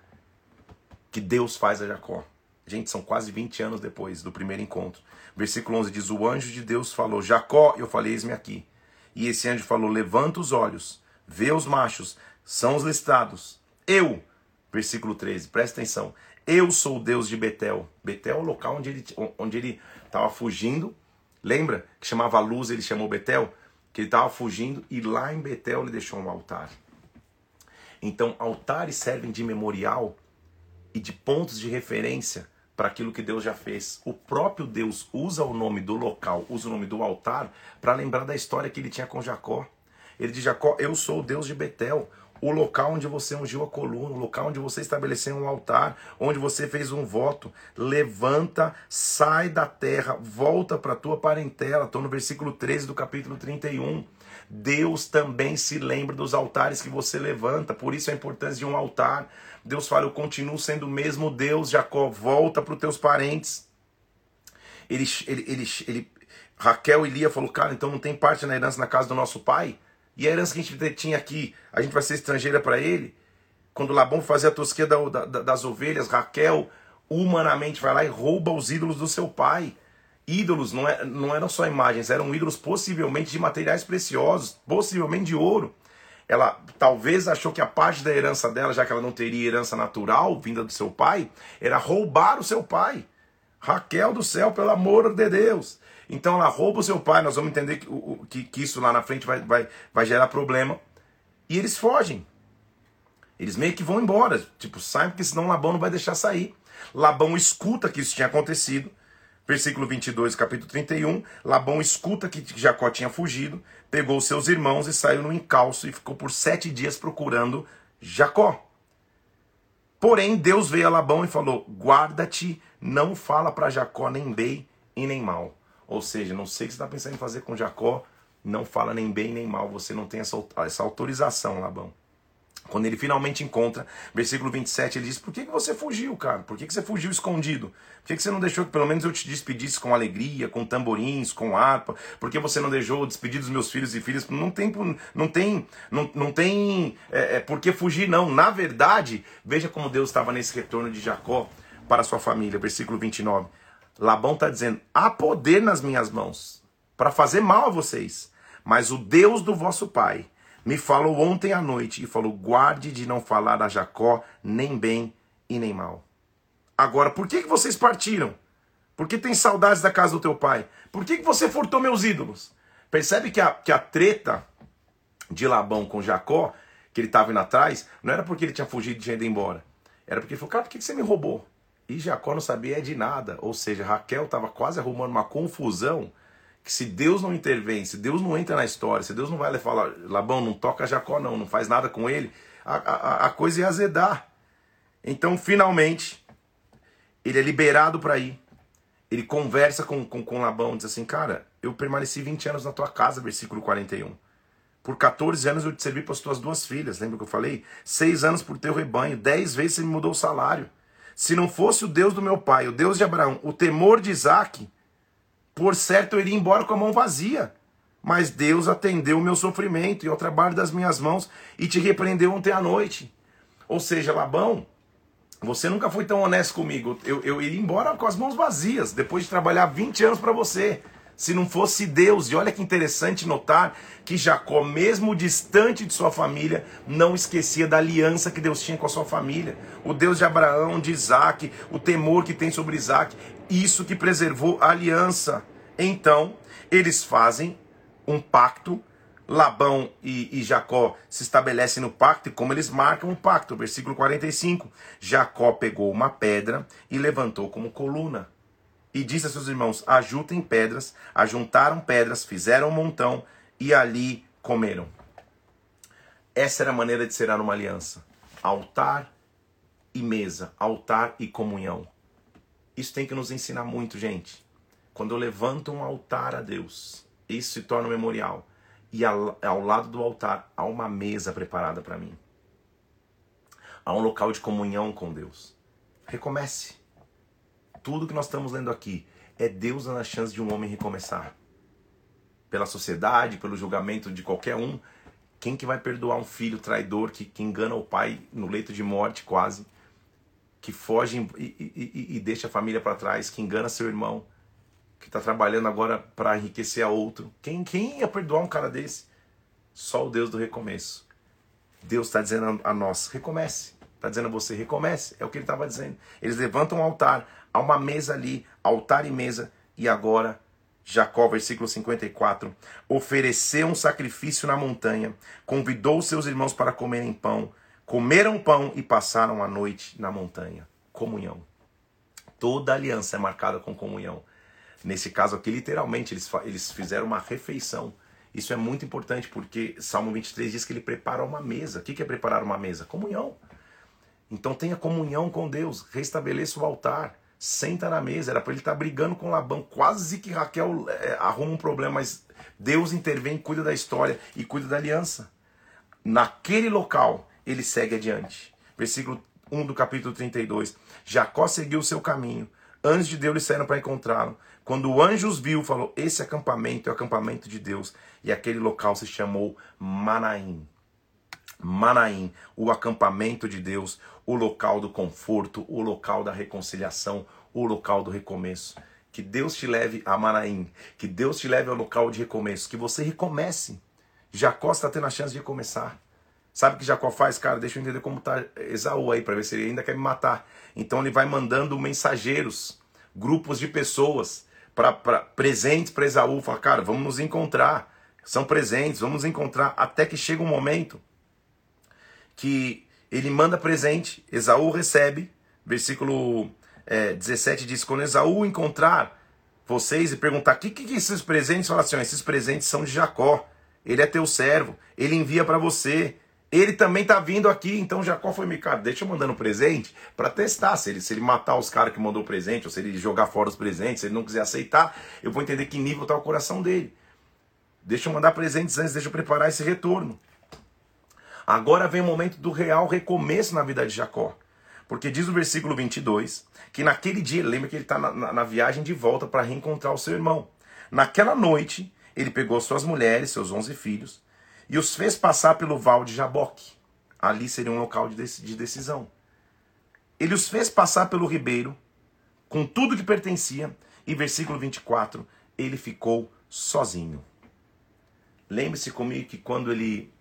que Deus faz a Jacó. Gente, são quase 20 anos depois do primeiro encontro. Versículo 11 diz: O anjo de Deus falou: Jacó, eu falei, eis-me aqui. E esse anjo falou: Levanta os olhos, vê os machos, são os listados. Eu, versículo 13, presta atenção. Eu sou o Deus de Betel. Betel é o local onde ele onde ele estava fugindo. Lembra que chamava luz, ele chamou Betel? Que ele estava fugindo e lá em Betel ele deixou um altar. Então, altares servem de memorial e de pontos de referência para aquilo que Deus já fez. O próprio Deus usa o nome do local, usa o nome do altar para lembrar da história que ele tinha com Jacó. Ele diz: Jacó, eu sou o Deus de Betel, o local onde você ungiu a coluna, o local onde você estabeleceu um altar, onde você fez um voto. Levanta, sai da terra, volta para a tua parentela. Estou no versículo 13 do capítulo 31. Deus também se lembra dos altares que você levanta, por isso a importância de um altar. Deus fala: Eu continuo sendo o mesmo Deus, Jacó, volta para os teus parentes. Ele, ele, ele, ele, Raquel e Lia falou: Cara, então não tem parte na herança na casa do nosso pai? E a herança que a gente tinha aqui, a gente vai ser estrangeira para ele? Quando Labão fazia a tosquia da, da, das ovelhas, Raquel humanamente vai lá e rouba os ídolos do seu pai. Ídolos não, é, não eram só imagens, eram ídolos possivelmente de materiais preciosos, possivelmente de ouro. Ela talvez achou que a parte da herança dela, já que ela não teria herança natural vinda do seu pai, era roubar o seu pai. Raquel do céu, pelo amor de Deus. Então ela rouba o seu pai, nós vamos entender que, que, que isso lá na frente vai, vai, vai gerar problema. E eles fogem. Eles meio que vão embora. Tipo, saem porque senão Labão não vai deixar sair. Labão escuta que isso tinha acontecido. Versículo 22, capítulo 31. Labão escuta que Jacó tinha fugido, pegou seus irmãos e saiu no encalço e ficou por sete dias procurando Jacó. Porém, Deus veio a Labão e falou: Guarda-te, não fala para Jacó nem bem e nem mal. Ou seja, não sei o que você está pensando em fazer com Jacó, não fala nem bem nem mal. Você não tem essa, essa autorização, Labão. Quando ele finalmente encontra, versículo 27, ele diz: Por que, que você fugiu, cara? Por que, que você fugiu escondido? Por que, que você não deixou que pelo menos eu te despedisse com alegria, com tamborins, com harpa? Por que você não deixou despedir dos meus filhos e filhas? Não tem, não tem, não, não tem é, é, por que fugir, não. Na verdade, veja como Deus estava nesse retorno de Jacó para sua família. Versículo 29. Labão está dizendo: Há poder nas minhas mãos para fazer mal a vocês, mas o Deus do vosso pai me falou ontem à noite e falou: guarde de não falar a Jacó nem bem e nem mal. Agora, por que, que vocês partiram? Por que tem saudades da casa do teu pai? Por que, que você furtou meus ídolos? Percebe que a, que a treta de Labão com Jacó, que ele estava indo atrás, não era porque ele tinha fugido e tinha ido embora. Era porque ele falou, cara, por que, que você me roubou? E Jacó não sabia de nada. Ou seja, Raquel estava quase arrumando uma confusão que se Deus não intervém, se Deus não entra na história, se Deus não vai falar, Labão, não toca Jacó não, não faz nada com ele, a, a, a coisa ia azedar. Então, finalmente, ele é liberado para ir. Ele conversa com, com, com Labão, diz assim, cara, eu permaneci 20 anos na tua casa, versículo 41. Por 14 anos eu te servi para as tuas duas filhas, lembra que eu falei? Seis anos por teu rebanho, dez vezes você me mudou o salário. Se não fosse o Deus do meu pai, o Deus de Abraão, o temor de Isaac, por certo eu iria embora com a mão vazia. Mas Deus atendeu o meu sofrimento e ao trabalho das minhas mãos e te repreendeu ontem à noite. Ou seja, Labão, você nunca foi tão honesto comigo. Eu, eu iria embora com as mãos vazias, depois de trabalhar 20 anos para você. Se não fosse Deus, e olha que interessante notar que Jacó, mesmo distante de sua família, não esquecia da aliança que Deus tinha com a sua família. O Deus de Abraão, de Isaac, o temor que tem sobre Isaac, isso que preservou a aliança. Então, eles fazem um pacto. Labão e, e, Jacó se estabelecem no pacto e como eles marcam o pacto. Versículo 45. Jacó pegou uma pedra e levantou como coluna. E disse a seus irmãos: Ajuntem pedras. Ajuntaram pedras, fizeram um montão e ali comeram. Essa era a maneira de serar uma aliança: altar e mesa, altar e comunhão. Isso tem que nos ensinar muito, gente. Quando eu levanto um altar a Deus, isso se torna um memorial. E ao, ao lado do altar há uma mesa preparada para mim. Há um local de comunhão com Deus. Recomece. Tudo que nós estamos lendo aqui é Deus dando a chance de um homem recomeçar. Pela sociedade, pelo julgamento de qualquer um, quem que vai perdoar um filho traidor que, que engana o pai no leito de morte quase, que foge e, e, e deixa a família para trás, que engana seu irmão? que está trabalhando agora para enriquecer a outro. Quem, quem ia perdoar um cara desse? Só o Deus do recomeço. Deus está dizendo a nós: recomece. Está dizendo a você: recomece. É o que ele estava dizendo. Eles levantam um altar, há uma mesa ali, altar e mesa, e agora. Jacó, versículo 54, ofereceu um sacrifício na montanha, convidou seus irmãos para comerem pão, comeram pão e passaram a noite na montanha. Comunhão. Toda aliança é marcada com comunhão. Nesse caso aqui, literalmente, eles, eles fizeram uma refeição. Isso é muito importante porque Salmo 23 diz que ele prepara uma mesa. O que é preparar uma mesa? Comunhão. Então tenha comunhão com Deus, restabeleça o altar, senta na mesa. Era para ele estar tá brigando com Labão, quase que Raquel é, arruma um problema, mas Deus intervém, cuida da história e cuida da aliança. Naquele local, ele segue adiante. Versículo 1 do capítulo 32. Jacó seguiu o seu caminho. Antes de Deus lhe saíram para encontrá-lo. Quando o anjo os viu, falou: Esse acampamento é o acampamento de Deus. E aquele local se chamou Manaim. Manaim, o acampamento de Deus, o local do conforto, o local da reconciliação, o local do recomeço. Que Deus te leve a Manaim, que Deus te leve ao local de recomeço, que você recomece. Jacó está tendo a chance de recomeçar. Sabe o que Jacó faz? Cara, deixa eu entender como está Esaú aí, para ver se ele ainda quer me matar. Então ele vai mandando mensageiros, grupos de pessoas, para presentes para Esaú, fala, cara, vamos nos encontrar. São presentes, vamos nos encontrar. Até que chega um momento que ele manda presente, Esaú recebe, versículo é, 17 diz: Quando Esaú encontrar vocês e perguntar: o que, que esses presentes? Fala assim: esses presentes são de Jacó, ele é teu servo, ele envia para você. Ele também tá vindo aqui, então Jacó foi me, cara, deixa eu mandando presente para testar. Se ele, se ele matar os caras que mandou o presente, ou se ele jogar fora os presentes, se ele não quiser aceitar, eu vou entender que nível tá o coração dele. Deixa eu mandar presentes antes, deixa eu preparar esse retorno. Agora vem o momento do real recomeço na vida de Jacó. Porque diz o versículo 22 que naquele dia, lembra que ele está na, na, na viagem de volta para reencontrar o seu irmão. Naquela noite, ele pegou suas mulheres, seus onze filhos, e os fez passar pelo val de Jaboque. Ali seria um local de decisão. Ele os fez passar pelo ribeiro, com tudo que pertencia, e versículo 24, ele ficou sozinho. Lembre-se comigo que quando ele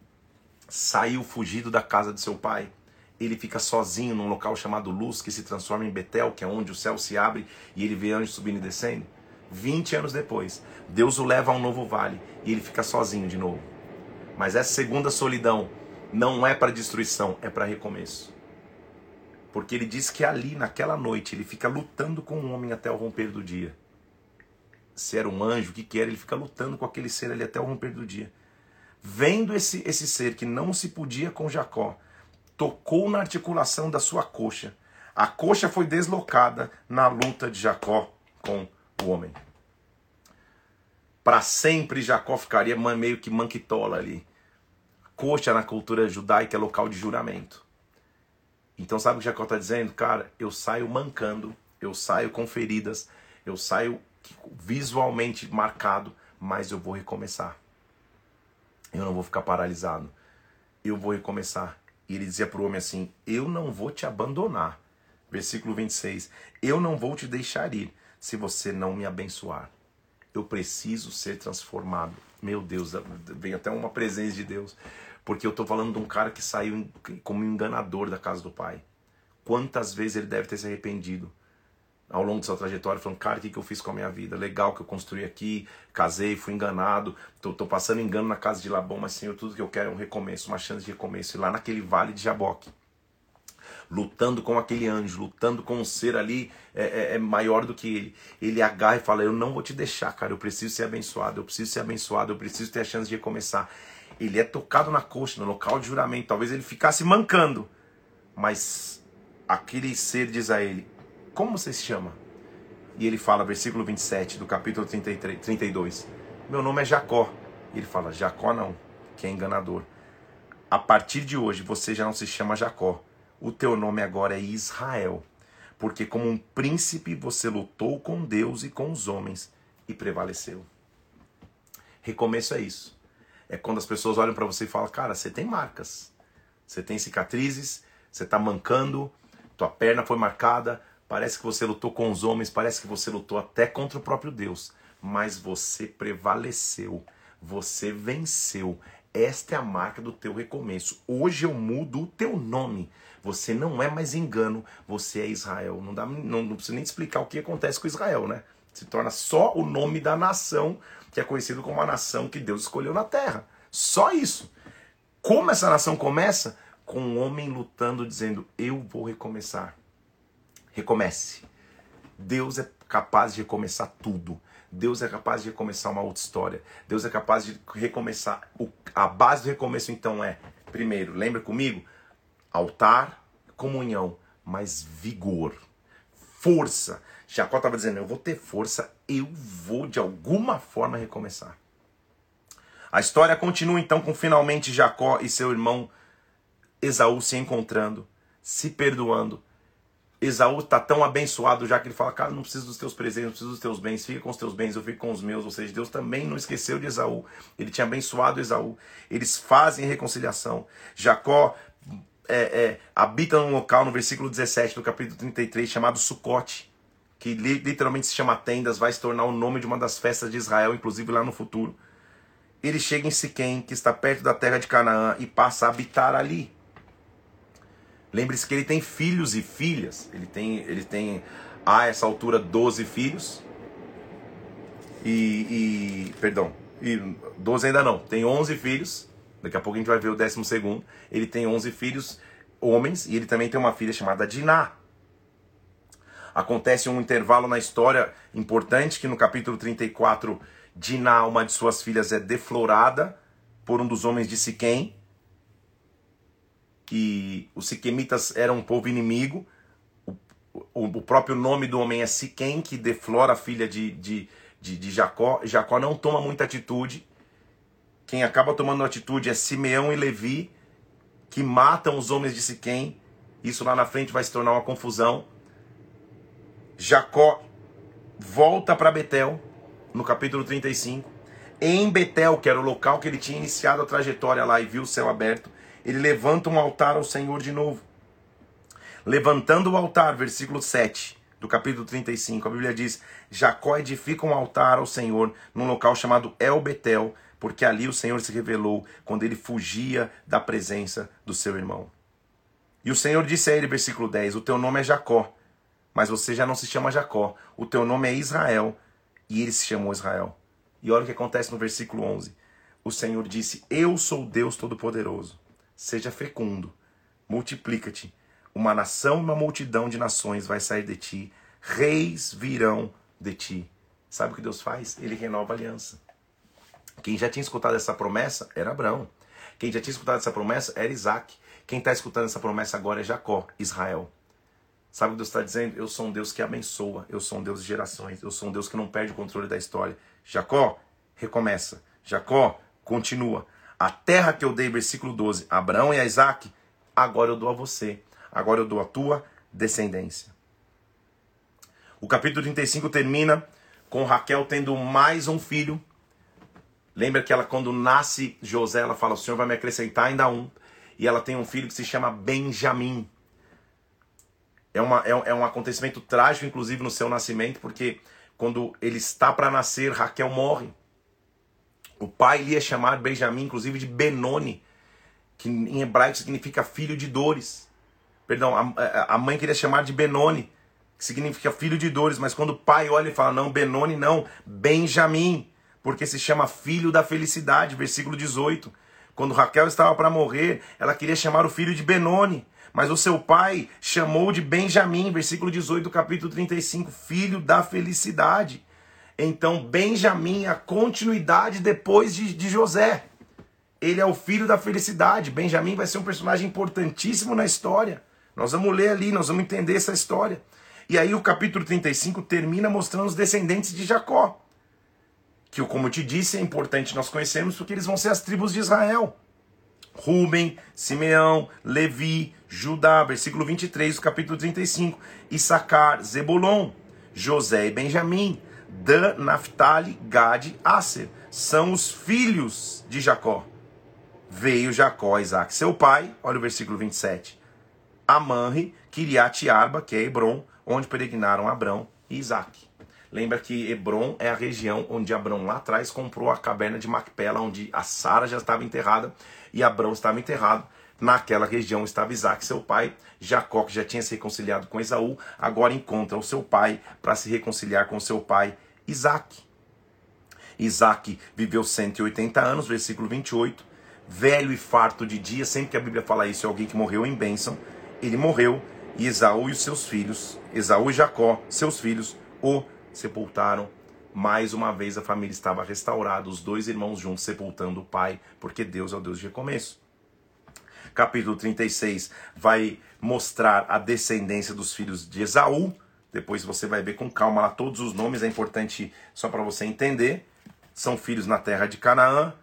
saiu fugido da casa de seu pai, ele fica sozinho num local chamado Luz, que se transforma em Betel, que é onde o céu se abre e ele vê anjos subindo e descendo. 20 anos depois, Deus o leva a um novo vale e ele fica sozinho de novo. Mas essa segunda solidão não é para destruição, é para recomeço. Porque ele diz que ali, naquela noite, ele fica lutando com o homem até o romper do dia. Se era um anjo, o que, que era, ele fica lutando com aquele ser ali até o romper do dia. Vendo esse, esse ser que não se podia com Jacó, tocou na articulação da sua coxa. A coxa foi deslocada na luta de Jacó com o homem. Para sempre Jacó ficaria meio que manquitola ali. Coxa na cultura judaica é local de juramento. Então sabe o que Jacó está dizendo? Cara, eu saio mancando, eu saio com feridas, eu saio visualmente marcado, mas eu vou recomeçar. Eu não vou ficar paralisado. Eu vou recomeçar. E ele dizia para o homem assim: Eu não vou te abandonar. Versículo 26. Eu não vou te deixar ir se você não me abençoar. Eu preciso ser transformado. Meu Deus, vem até uma presença de Deus. Porque eu estou falando de um cara que saiu como enganador da casa do pai. Quantas vezes ele deve ter se arrependido ao longo de sua trajetória, falando, cara, o que, que eu fiz com a minha vida? Legal que eu construí aqui, casei, fui enganado, tô, tô passando engano na casa de Labão, mas Senhor, tudo que eu quero é um recomeço, uma chance de recomeço. E lá naquele vale de Jaboque, lutando com aquele anjo, lutando com um ser ali é, é, é, maior do que ele. Ele agarra e fala: Eu não vou te deixar, cara. Eu preciso ser abençoado, eu preciso ser abençoado, eu preciso ter a chance de recomeçar. Ele é tocado na coxa, no local de juramento. Talvez ele ficasse mancando, mas aquele ser diz a ele: como você se chama? E ele fala, versículo 27 do capítulo 33, 32, meu nome é Jacó. E ele fala, Jacó não, que é enganador. A partir de hoje você já não se chama Jacó. O teu nome agora é Israel. Porque como um príncipe você lutou com Deus e com os homens e prevaleceu. Recomeço é isso. É quando as pessoas olham para você e falam, cara, você tem marcas. Você tem cicatrizes, você está mancando, tua perna foi marcada, Parece que você lutou com os homens, parece que você lutou até contra o próprio Deus, mas você prevaleceu, você venceu. Esta é a marca do teu recomeço. Hoje eu mudo o teu nome. Você não é mais engano, você é Israel. Não, dá, não, não precisa nem explicar o que acontece com Israel, né? Se torna só o nome da nação, que é conhecido como a nação que Deus escolheu na terra. Só isso. Como essa nação começa? Com um homem lutando, dizendo: Eu vou recomeçar. Recomece. Deus é capaz de recomeçar tudo. Deus é capaz de recomeçar uma outra história. Deus é capaz de recomeçar. O, a base do recomeço, então, é: primeiro, lembra comigo? Altar, comunhão, mas vigor, força. Jacó estava dizendo: eu vou ter força, eu vou de alguma forma recomeçar. A história continua então com finalmente Jacó e seu irmão Esaú se encontrando, se perdoando Esaú está tão abençoado já que ele fala, cara, não preciso dos teus presentes, não preciso dos teus bens, fica com os teus bens, eu fico com os meus. Ou seja, Deus também não esqueceu de Esaú. Ele tinha abençoado Esaú. Eles fazem reconciliação. Jacó é, é, habita num local, no versículo 17 do capítulo 33, chamado Sucote, que literalmente se chama tendas, vai se tornar o nome de uma das festas de Israel, inclusive lá no futuro. Ele chega em Siquém, que está perto da terra de Canaã, e passa a habitar ali. Lembre-se que ele tem filhos e filhas. Ele tem, ele tem a essa altura 12 filhos. E, e perdão, e 12 ainda não. Tem 11 filhos. Daqui a pouco a gente vai ver o 12 segundo. Ele tem 11 filhos homens e ele também tem uma filha chamada Diná. Acontece um intervalo na história importante que no capítulo 34 Diná, uma de suas filhas, é deflorada por um dos homens de Siquém que os siquemitas eram um povo inimigo. O, o, próprio nome do homem é Siquém, que deflora a filha de, de, de, de Jacó. Jacó não toma muita atitude. Quem acaba tomando atitude é Simeão e Levi, que matam os homens de Siquém. Isso lá na frente vai se tornar uma confusão. Jacó volta para Betel, no capítulo 35. Em Betel, que era o local que ele tinha iniciado a trajetória lá e viu o céu aberto, ele levanta um altar ao Senhor de novo. Levantando o altar, versículo 7 do capítulo 35, a Bíblia diz: Jacó edifica um altar ao Senhor num local chamado El Betel, porque ali o Senhor se revelou quando ele fugia da presença do seu irmão. E o Senhor disse a ele, versículo 10: O teu nome é Jacó, mas você já não se chama Jacó. O teu nome é Israel, e ele se chamou Israel. E olha o que acontece no versículo 11. O Senhor disse: Eu sou Deus Todo-Poderoso. Seja fecundo, multiplica-te. Uma nação e uma multidão de nações vai sair de ti, reis virão de ti. Sabe o que Deus faz? Ele renova a aliança. Quem já tinha escutado essa promessa era Abraão. Quem já tinha escutado essa promessa era Isaac. Quem está escutando essa promessa agora é Jacó, Israel. Sabe o que Deus está dizendo? Eu sou um Deus que abençoa, eu sou um Deus de gerações, eu sou um Deus que não perde o controle da história. Jacó, recomeça. Jacó, continua. A terra que eu dei, versículo 12, a Abraão e a Isaac, agora eu dou a você. Agora eu dou a tua descendência. O capítulo 35 termina com Raquel tendo mais um filho. Lembra que ela, quando nasce José, ela fala: O Senhor vai me acrescentar ainda um. E ela tem um filho que se chama Benjamim. É, uma, é, é um acontecimento trágico, inclusive, no seu nascimento, porque quando ele está para nascer, Raquel morre. O pai ia chamar Benjamim, inclusive, de Benoni, que em hebraico significa filho de dores. Perdão, a, a mãe queria chamar de Benoni, que significa filho de dores, mas quando o pai olha e fala, não, Benoni não, Benjamim, porque se chama filho da felicidade, versículo 18. Quando Raquel estava para morrer, ela queria chamar o filho de Benoni, mas o seu pai chamou de Benjamim, versículo 18 do capítulo 35, filho da felicidade. Então, Benjamim a continuidade depois de, de José. Ele é o filho da felicidade. Benjamim vai ser um personagem importantíssimo na história. Nós vamos ler ali, nós vamos entender essa história. E aí o capítulo 35 termina mostrando os descendentes de Jacó. Que, como eu te disse, é importante nós conhecermos porque eles vão ser as tribos de Israel. Ruben, Simeão, Levi, Judá, versículo 23 do capítulo 35. Issacar, Zebulon, José e Benjamim, Dan, Naphtali, Gad, Aser. São os filhos de Jacó. Veio Jacó, Isaac, seu pai, olha o versículo 27. Amanre, Kiriat Arba, que é Hebron, onde peregrinaram Abrão e Isaac. Lembra que Hebron é a região onde Abrão lá atrás comprou a caverna de Macpela, onde a Sara já estava enterrada e Abrão estava enterrado. Naquela região estava Isaac, seu pai. Jacó, que já tinha se reconciliado com Esaú, agora encontra o seu pai para se reconciliar com seu pai Isaac. Isaac viveu 180 anos, versículo 28. Velho e farto de dia, sempre que a Bíblia fala isso, é alguém que morreu em bênção. Ele morreu e Esaú e os seus filhos, Esaú e Jacó, seus filhos, o sepultaram. Mais uma vez a família estava restaurada, os dois irmãos juntos sepultando o pai, porque Deus é o Deus de recomeço. Capítulo 36 vai mostrar a descendência dos filhos de Esaú. Depois você vai ver com calma lá todos os nomes, é importante só para você entender. São filhos na terra de Canaã,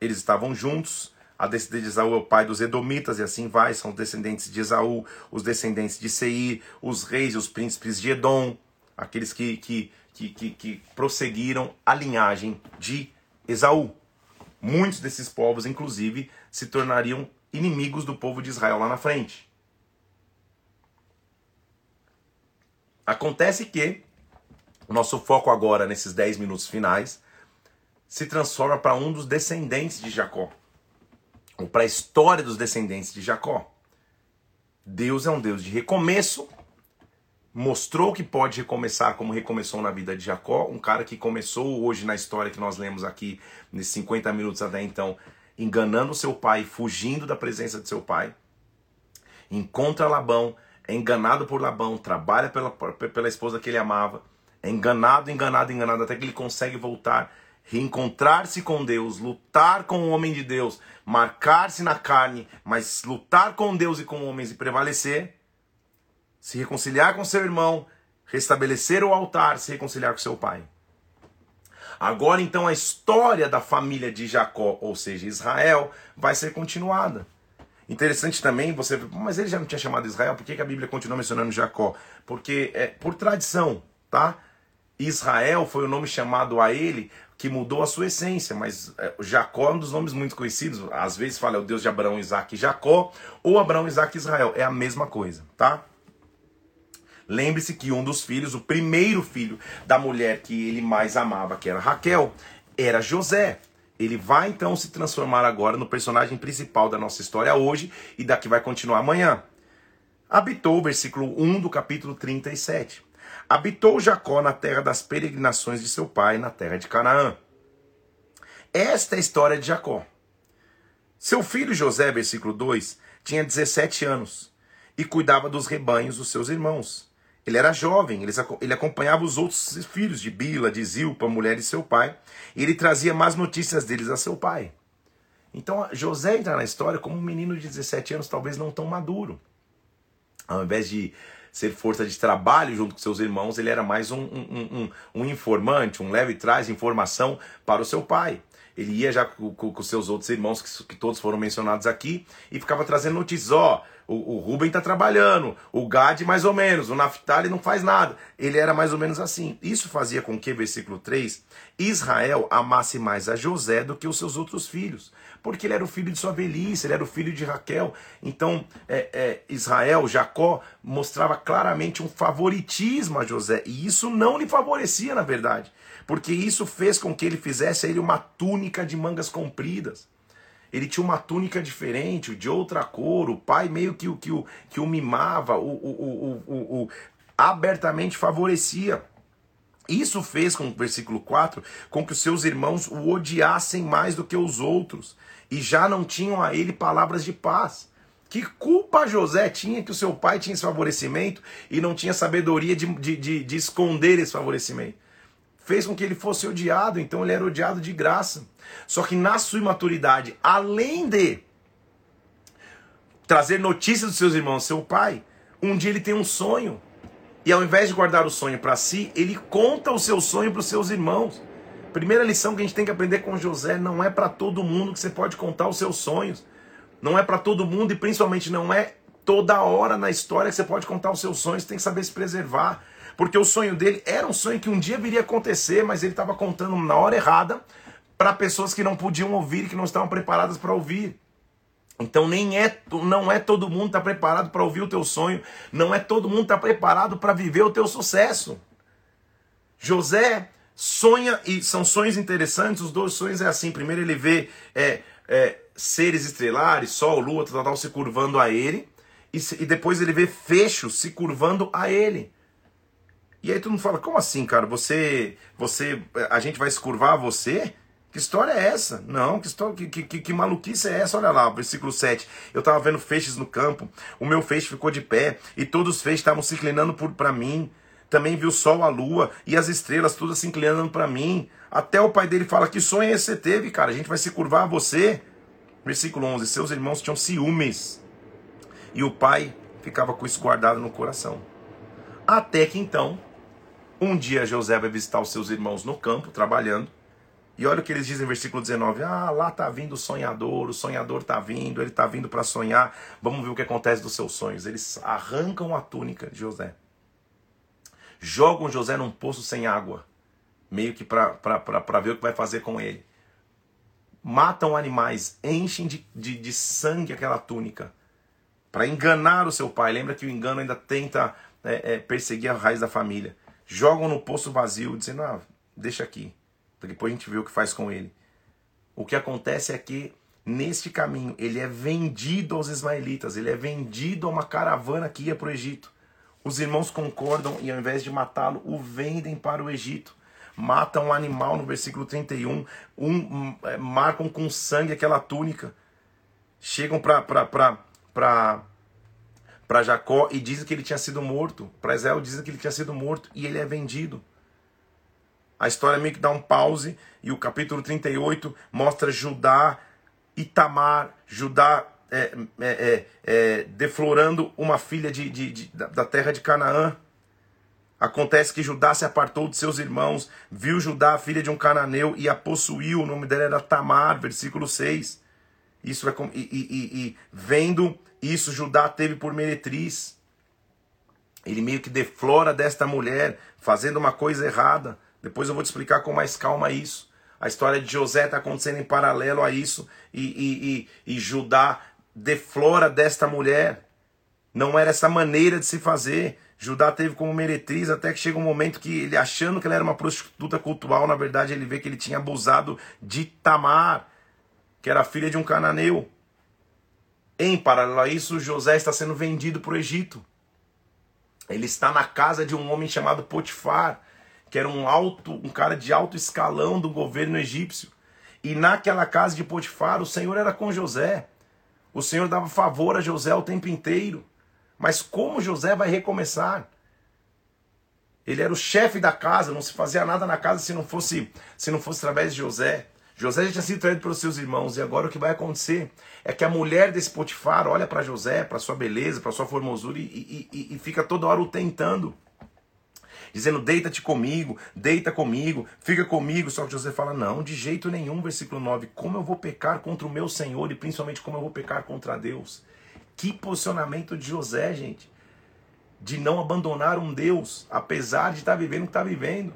eles estavam juntos. A descendência de Esaú é o pai dos Edomitas, e assim vai. São os descendentes de Esaú, os descendentes de Seir, os reis e os príncipes de Edom, aqueles que, que, que, que, que prosseguiram a linhagem de Esaú. Muitos desses povos, inclusive, se tornariam inimigos do povo de Israel lá na frente. Acontece que o nosso foco agora, nesses 10 minutos finais, se transforma para um dos descendentes de Jacó ou para a história dos descendentes de Jacó. Deus é um Deus de recomeço, mostrou que pode recomeçar como recomeçou na vida de Jacó, um cara que começou hoje na história que nós lemos aqui, nesses 50 minutos até então, enganando seu pai, fugindo da presença de seu pai. Encontra Labão, é enganado por Labão, trabalha pela, pela esposa que ele amava, é enganado, enganado, enganado, até que ele consegue voltar reencontrar-se com Deus, lutar com o homem de Deus, marcar-se na carne, mas lutar com Deus e com homens e prevalecer, se reconciliar com seu irmão, restabelecer o altar, se reconciliar com seu pai. Agora então a história da família de Jacó, ou seja, Israel, vai ser continuada. Interessante também você, mas ele já não tinha chamado Israel, por que, que a Bíblia continua mencionando Jacó? Porque é por tradição, tá? Israel foi o nome chamado a ele que mudou a sua essência, mas é, Jacó é um dos nomes muito conhecidos. Às vezes fala é o Deus de Abraão, Isaac e Jacó, ou Abraão, Isaac e Israel. É a mesma coisa, tá? Lembre-se que um dos filhos, o primeiro filho da mulher que ele mais amava, que era Raquel, era José. Ele vai então se transformar agora no personagem principal da nossa história hoje e daqui vai continuar amanhã. Habitou, versículo 1 do capítulo 37. Habitou Jacó na terra das peregrinações de seu pai, na terra de Canaã. Esta é a história de Jacó. Seu filho José, versículo 2, tinha 17 anos e cuidava dos rebanhos dos seus irmãos. Ele era jovem, ele acompanhava os outros filhos de Bila, de Zilpa, mulher de seu pai, e ele trazia más notícias deles a seu pai. Então José entra na história como um menino de 17 anos, talvez não tão maduro. Ao invés de ser força de trabalho junto com seus irmãos, ele era mais um, um, um, um informante, um leve traz informação para o seu pai. Ele ia já com, com, com seus outros irmãos, que, que, todos foram mencionados aqui, e ficava trazendo notícias: ó, oh, o, o Ruben está trabalhando, o Gad mais ou menos, o Naphtali não faz nada. Ele era mais ou menos assim. Isso fazia com que, versículo 3, Israel amasse mais a José do que os seus outros filhos porque ele era o filho de sua velhice, ele era o filho de Raquel. Então, é, é, Israel, Jacó, mostrava claramente um favoritismo a José, e isso não lhe favorecia, na verdade, porque isso fez com que ele fizesse a ele uma túnica de mangas compridas. Ele tinha uma túnica diferente, de outra cor, o pai meio que, que, que, que o mimava, o, o, o, o abertamente favorecia. Isso fez com o versículo 4 com que os seus irmãos o odiassem mais do que os outros e já não tinham a ele palavras de paz. Que culpa José tinha que o seu pai tinha esse favorecimento e não tinha sabedoria de, de, de, de esconder esse favorecimento? Fez com que ele fosse odiado, então ele era odiado de graça. Só que na sua imaturidade, além de trazer notícias dos seus irmãos, seu pai, um dia ele tem um sonho. E ao invés de guardar o sonho para si, ele conta o seu sonho para os seus irmãos. Primeira lição que a gente tem que aprender com José: não é para todo mundo que você pode contar os seus sonhos. Não é para todo mundo e principalmente não é toda hora na história que você pode contar os seus sonhos. Você tem que saber se preservar. Porque o sonho dele era um sonho que um dia viria acontecer, mas ele estava contando na hora errada para pessoas que não podiam ouvir que não estavam preparadas para ouvir. Então nem é, não é todo mundo está preparado para ouvir o teu sonho, não é todo mundo está preparado para viver o teu sucesso. José sonha, e são sonhos interessantes, os dois sonhos é assim, primeiro ele vê é, é, seres estrelares, sol, lua, tal, tal, se curvando a ele, e, e depois ele vê fechos se curvando a ele. E aí todo mundo fala, como assim, cara? Você, você, a gente vai se curvar a você? Que história é essa? Não, que, história, que, que, que, maluquice é essa? Olha lá, versículo 7. Eu estava vendo feixes no campo, o meu feixe ficou de pé, e todos os feixes estavam se inclinando para mim. Também viu o sol, a lua e as estrelas todas se inclinando para mim. Até o pai dele fala: Que sonho esse você teve, cara? A gente vai se curvar a você. Versículo 11: Seus irmãos tinham ciúmes e o pai ficava com isso guardado no coração. Até que então, um dia José vai visitar os seus irmãos no campo, trabalhando. E olha o que eles dizem no versículo 19: Ah, lá está vindo o sonhador, o sonhador está vindo, ele está vindo para sonhar. Vamos ver o que acontece dos seus sonhos. Eles arrancam a túnica de José jogam José num poço sem água, meio que para ver o que vai fazer com ele. Matam animais, enchem de, de, de sangue aquela túnica, para enganar o seu pai. Lembra que o engano ainda tenta é, é, perseguir a raiz da família. Jogam no poço vazio, dizendo: ah, deixa aqui, depois a gente vê o que faz com ele. O que acontece é que neste caminho ele é vendido aos ismaelitas, ele é vendido a uma caravana que ia para o Egito. Os irmãos concordam e ao invés de matá-lo, o vendem para o Egito. Matam um animal no versículo 31, um, é, marcam com sangue aquela túnica. Chegam para Jacó e dizem que ele tinha sido morto. Para Israel dizem que ele tinha sido morto e ele é vendido. A história meio que dá um pause e o capítulo 38 mostra Judá e Tamar, Judá é, é, é, é, deflorando uma filha de, de, de, da terra de Canaã. Acontece que Judá se apartou de seus irmãos, viu Judá, filha de um cananeu, e a possuiu. O nome dela era Tamar, versículo 6. Isso é e, e, e, vendo isso, Judá teve por meretriz. Ele meio que deflora desta mulher, fazendo uma coisa errada. Depois eu vou te explicar com mais calma isso. A história de José está acontecendo em paralelo a isso. E, e, e, e Judá deflora desta mulher. Não era essa maneira de se fazer. Judá teve como meretriz até que chega um momento que ele, achando que ela era uma prostituta cultural, na verdade ele vê que ele tinha abusado de Tamar, que era filha de um cananeu. Em paralelo a isso, José está sendo vendido para o Egito. Ele está na casa de um homem chamado Potifar, que era um alto, um cara de alto escalão do governo egípcio. E naquela casa de Potifar, o Senhor era com José. O Senhor dava favor a José o tempo inteiro. Mas como José vai recomeçar? Ele era o chefe da casa, não se fazia nada na casa se não fosse, se não fosse através de José. José já tinha sido traído pelos seus irmãos e agora o que vai acontecer é que a mulher desse Potifar olha para José, para sua beleza, para sua formosura e, e, e, e fica toda hora o tentando dizendo: Deita-te comigo, deita comigo, fica comigo. Só que José fala: Não, de jeito nenhum. Versículo 9: Como eu vou pecar contra o meu Senhor e principalmente como eu vou pecar contra Deus? Que posicionamento de José, gente, de não abandonar um Deus, apesar de estar vivendo o que está vivendo.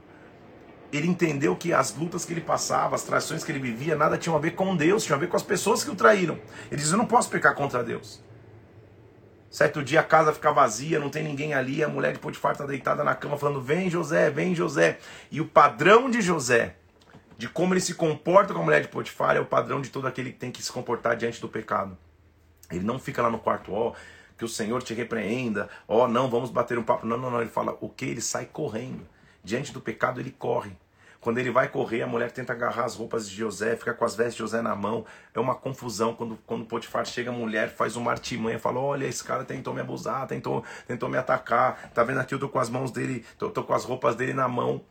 Ele entendeu que as lutas que ele passava, as traições que ele vivia, nada tinham a ver com Deus, tinha a ver com as pessoas que o traíram. Ele diz: Eu não posso pecar contra Deus. Certo dia a casa fica vazia, não tem ninguém ali, a mulher de Potifar está deitada na cama falando: Vem José, vem José. E o padrão de José, de como ele se comporta com a mulher de Potifar, é o padrão de todo aquele que tem que se comportar diante do pecado. Ele não fica lá no quarto, ó, que o Senhor te repreenda, ó, não, vamos bater um papo. Não, não, não. Ele fala: O que? Ele sai correndo. Diante do pecado, ele corre. Quando ele vai correr, a mulher tenta agarrar as roupas de José, fica com as vestes de José na mão. É uma confusão. Quando, quando Potifar chega, a mulher faz uma artimanha, fala: Olha, esse cara tentou me abusar, tentou, tentou me atacar. Tá vendo aqui? Eu tô com as mãos dele, tô, tô com as roupas dele na mão.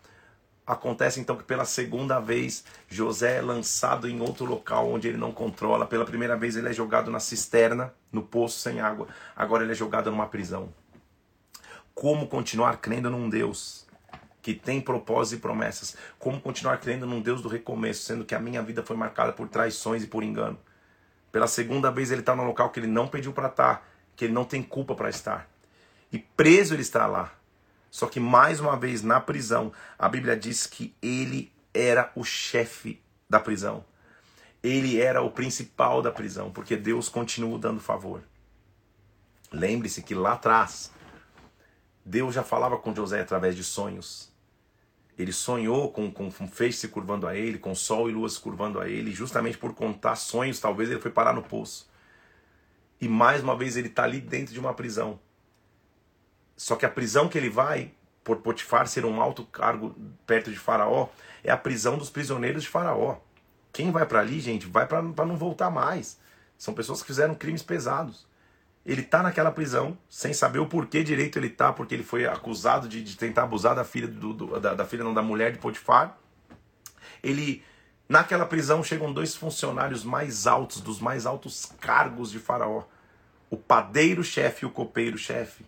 Acontece então que pela segunda vez José é lançado em outro local onde ele não controla. Pela primeira vez ele é jogado na cisterna, no poço sem água. Agora ele é jogado numa prisão. Como continuar crendo num Deus que tem propósitos e promessas. Como continuar crendo num Deus do recomeço, sendo que a minha vida foi marcada por traições e por engano. Pela segunda vez ele está no local que ele não pediu para estar, tá, que ele não tem culpa para estar. E preso ele está lá. Só que mais uma vez na prisão, a Bíblia diz que ele era o chefe da prisão. Ele era o principal da prisão, porque Deus continua dando favor. Lembre-se que lá atrás, Deus já falava com José através de sonhos. Ele sonhou com, com, com se curvando a ele, com sol e lua se curvando a ele, justamente por contar sonhos, talvez ele foi parar no poço. E mais uma vez ele está ali dentro de uma prisão. Só que a prisão que ele vai, por Potifar ser um alto cargo perto de Faraó, é a prisão dos prisioneiros de Faraó. Quem vai para ali, gente, vai para não voltar mais. São pessoas que fizeram crimes pesados. Ele está naquela prisão, sem saber o porquê direito ele está, porque ele foi acusado de, de tentar abusar da filha do, do, da, da, filha não da mulher de Potifar. Ele naquela prisão chegam dois funcionários mais altos, dos mais altos cargos de Faraó, o padeiro-chefe e o copeiro-chefe.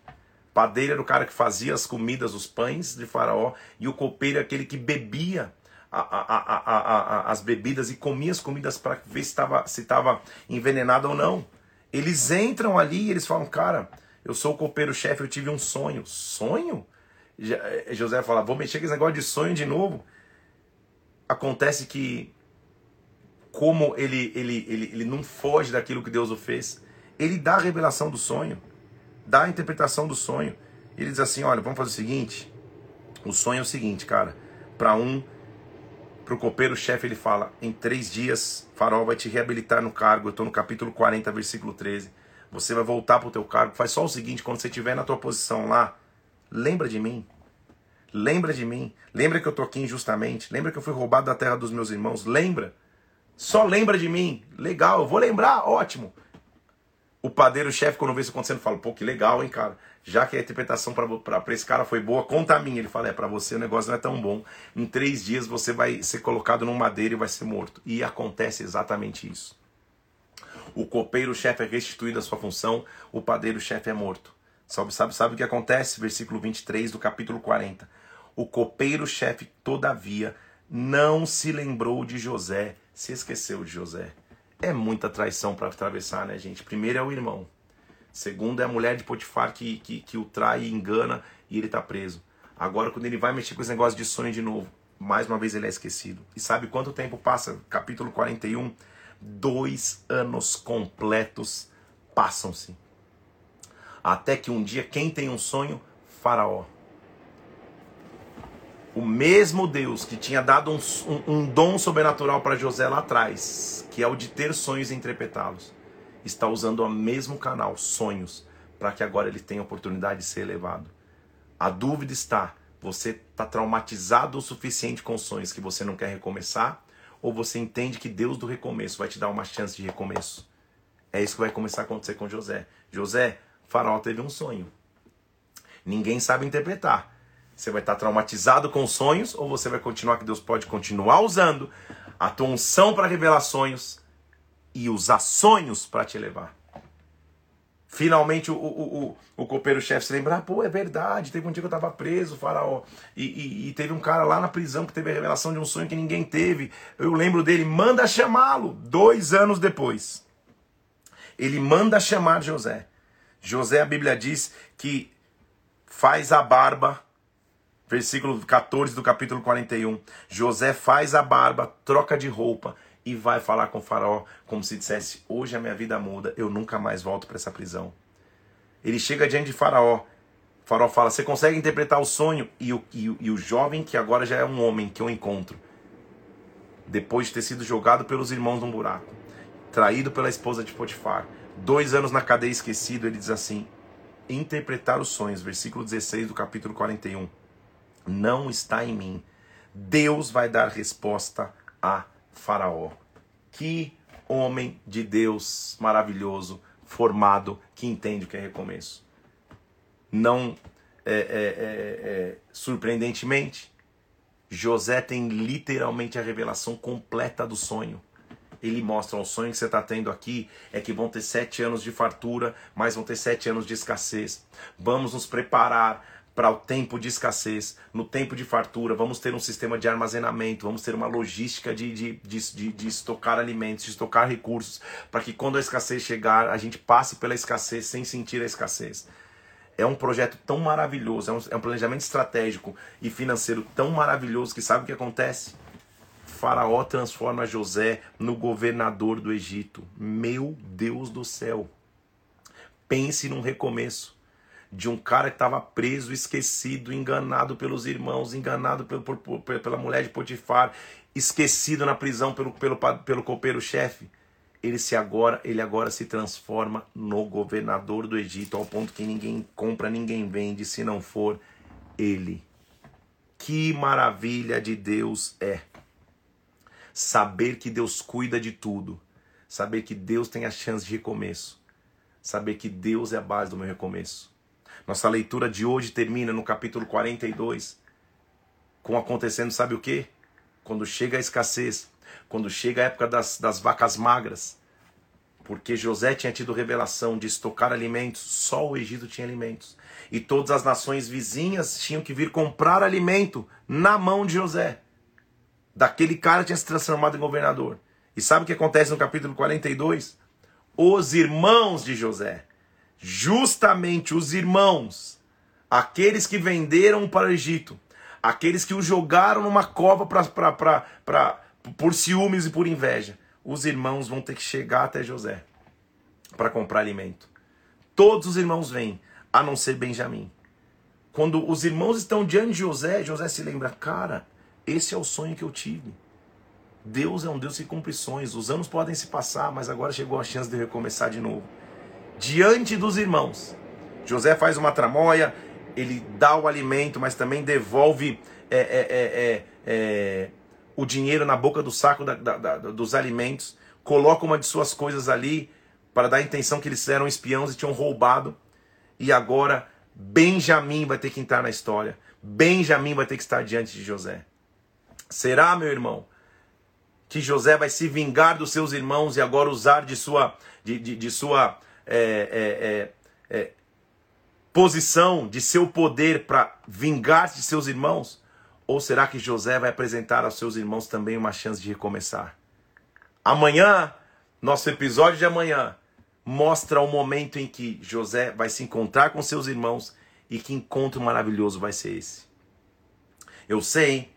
Padeiro era o cara que fazia as comidas, os pães de Faraó, e o copeiro é aquele que bebia a, a, a, as bebidas e comia as comidas para ver se estava se tava envenenado ou não. Eles entram ali e eles falam, cara, eu sou o copeiro-chefe, eu tive um sonho. Sonho? Eh, José fala, vou mexer com esse negócio de sonho de novo. Acontece que, como ele, ele, ele, ele não foge daquilo que Deus o fez, ele dá a revelação do sonho, dá a interpretação do sonho. Ele diz assim: olha, vamos fazer o seguinte. O sonho é o seguinte, cara. Para um para o copeiro-chefe ele fala: em três dias, Farol vai te reabilitar no cargo. Eu estou no capítulo 40, versículo 13. Você vai voltar para o teu cargo. Faz só o seguinte: quando você estiver na tua posição lá, lembra de mim. Lembra de mim. Lembra que eu estou aqui injustamente. Lembra que eu fui roubado da terra dos meus irmãos. Lembra. Só lembra de mim. Legal, eu vou lembrar. Ótimo. O padeiro-chefe, quando vê isso acontecendo, fala: pô, que legal, hein, cara já que a interpretação para esse cara foi boa, conta a mim. Ele fala: é, para você o negócio não é tão bom. Em três dias você vai ser colocado num madeira e vai ser morto. E acontece exatamente isso. O copeiro-chefe é restituído à sua função, o padeiro-chefe é morto. Sabe, sabe, sabe o que acontece? Versículo 23 do capítulo 40. O copeiro-chefe, todavia, não se lembrou de José, se esqueceu de José. É muita traição para atravessar, né, gente? Primeiro é o irmão. Segundo é a mulher de Potifar que, que, que o trai e engana e ele está preso. Agora, quando ele vai mexer com esse negócio de sonho de novo, mais uma vez ele é esquecido. E sabe quanto tempo passa? Capítulo 41. Dois anos completos passam-se. Até que um dia, quem tem um sonho? Faraó. O mesmo Deus que tinha dado um, um, um dom sobrenatural para José lá atrás, que é o de ter sonhos e interpretá-los está usando o mesmo canal, sonhos, para que agora ele tenha a oportunidade de ser elevado. A dúvida está: você está traumatizado o suficiente com sonhos que você não quer recomeçar? Ou você entende que Deus do recomeço vai te dar uma chance de recomeço? É isso que vai começar a acontecer com José. José, Faraó teve um sonho. Ninguém sabe interpretar. Você vai estar traumatizado com sonhos ou você vai continuar que Deus pode continuar usando a tua unção para revelar sonhos e usar sonhos para te elevar. Finalmente o, o, o, o copeiro-chefe se lembra, pô, é verdade, teve um dia que eu estava preso, faraó, e, e, e, teve um cara lá na prisão que teve a revelação de um sonho que ninguém teve. Eu lembro dele, manda chamá-lo, dois anos depois. Ele manda chamar José. José, a Bíblia diz que faz a barba, versículo 14 do capítulo 41. José faz a barba, troca de roupa e vai falar com o faraó como se dissesse: Hoje a minha vida muda, eu nunca mais volto para essa prisão. Ele chega diante de faraó. O faraó fala: Você consegue interpretar o sonho? E o, e, e o jovem, que agora já é um homem que eu encontro, depois de ter sido jogado pelos irmãos num buraco, traído pela esposa de Potifar, dois anos na cadeia esquecido, ele diz assim: Interpretar os sonhos, versículo 16 do capítulo 41, não está em mim. Deus vai dar resposta a Faraó. Que homem de Deus maravilhoso, formado, que entende o que é recomeço. Não é, é, é, é, surpreendentemente, José tem literalmente a revelação completa do sonho. Ele mostra o sonho que você está tendo aqui é que vão ter sete anos de fartura, mas vão ter sete anos de escassez. Vamos nos preparar para o tempo de escassez, no tempo de fartura, vamos ter um sistema de armazenamento, vamos ter uma logística de, de, de, de, de estocar alimentos, de estocar recursos, para que quando a escassez chegar, a gente passe pela escassez sem sentir a escassez. É um projeto tão maravilhoso, é um, é um planejamento estratégico e financeiro tão maravilhoso que sabe o que acontece? Faraó transforma José no governador do Egito. Meu Deus do céu! Pense num recomeço de um cara que estava preso, esquecido, enganado pelos irmãos, enganado pelo, por, por, pela mulher de Potifar, esquecido na prisão pelo, pelo, pelo copeiro-chefe. Ele, se agora, ele agora se transforma no governador do Egito, ao ponto que ninguém compra, ninguém vende, se não for ele. Que maravilha de Deus é! Saber que Deus cuida de tudo, saber que Deus tem a chance de recomeço, saber que Deus é a base do meu recomeço nossa leitura de hoje termina no capítulo 42, com acontecendo, sabe o que? Quando chega a escassez, quando chega a época das, das vacas magras, porque José tinha tido revelação de estocar alimentos, só o Egito tinha alimentos. E todas as nações vizinhas tinham que vir comprar alimento na mão de José. Daquele cara tinha se transformado em governador. E sabe o que acontece no capítulo 42? Os irmãos de José justamente os irmãos, aqueles que venderam para o Egito, aqueles que o jogaram numa cova pra, pra, pra, pra, por ciúmes e por inveja, os irmãos vão ter que chegar até José para comprar alimento. Todos os irmãos vêm, a não ser Benjamim. Quando os irmãos estão diante de José, José se lembra: cara, esse é o sonho que eu tive. Deus é um Deus que cumpre sonhos. Os anos podem se passar, mas agora chegou a chance de recomeçar de novo diante dos irmãos. José faz uma tramóia, ele dá o alimento, mas também devolve é, é, é, é, é o dinheiro na boca do saco da, da, da, dos alimentos, coloca uma de suas coisas ali para dar a intenção que eles eram espiões e tinham roubado. E agora Benjamim vai ter que entrar na história. Benjamim vai ter que estar diante de José. Será, meu irmão, que José vai se vingar dos seus irmãos e agora usar de sua, de, de, de sua é, é, é, é, posição, de seu poder para vingar-se de seus irmãos? Ou será que José vai apresentar aos seus irmãos também uma chance de recomeçar? Amanhã, nosso episódio de amanhã, mostra o momento em que José vai se encontrar com seus irmãos e que encontro maravilhoso vai ser esse. Eu sei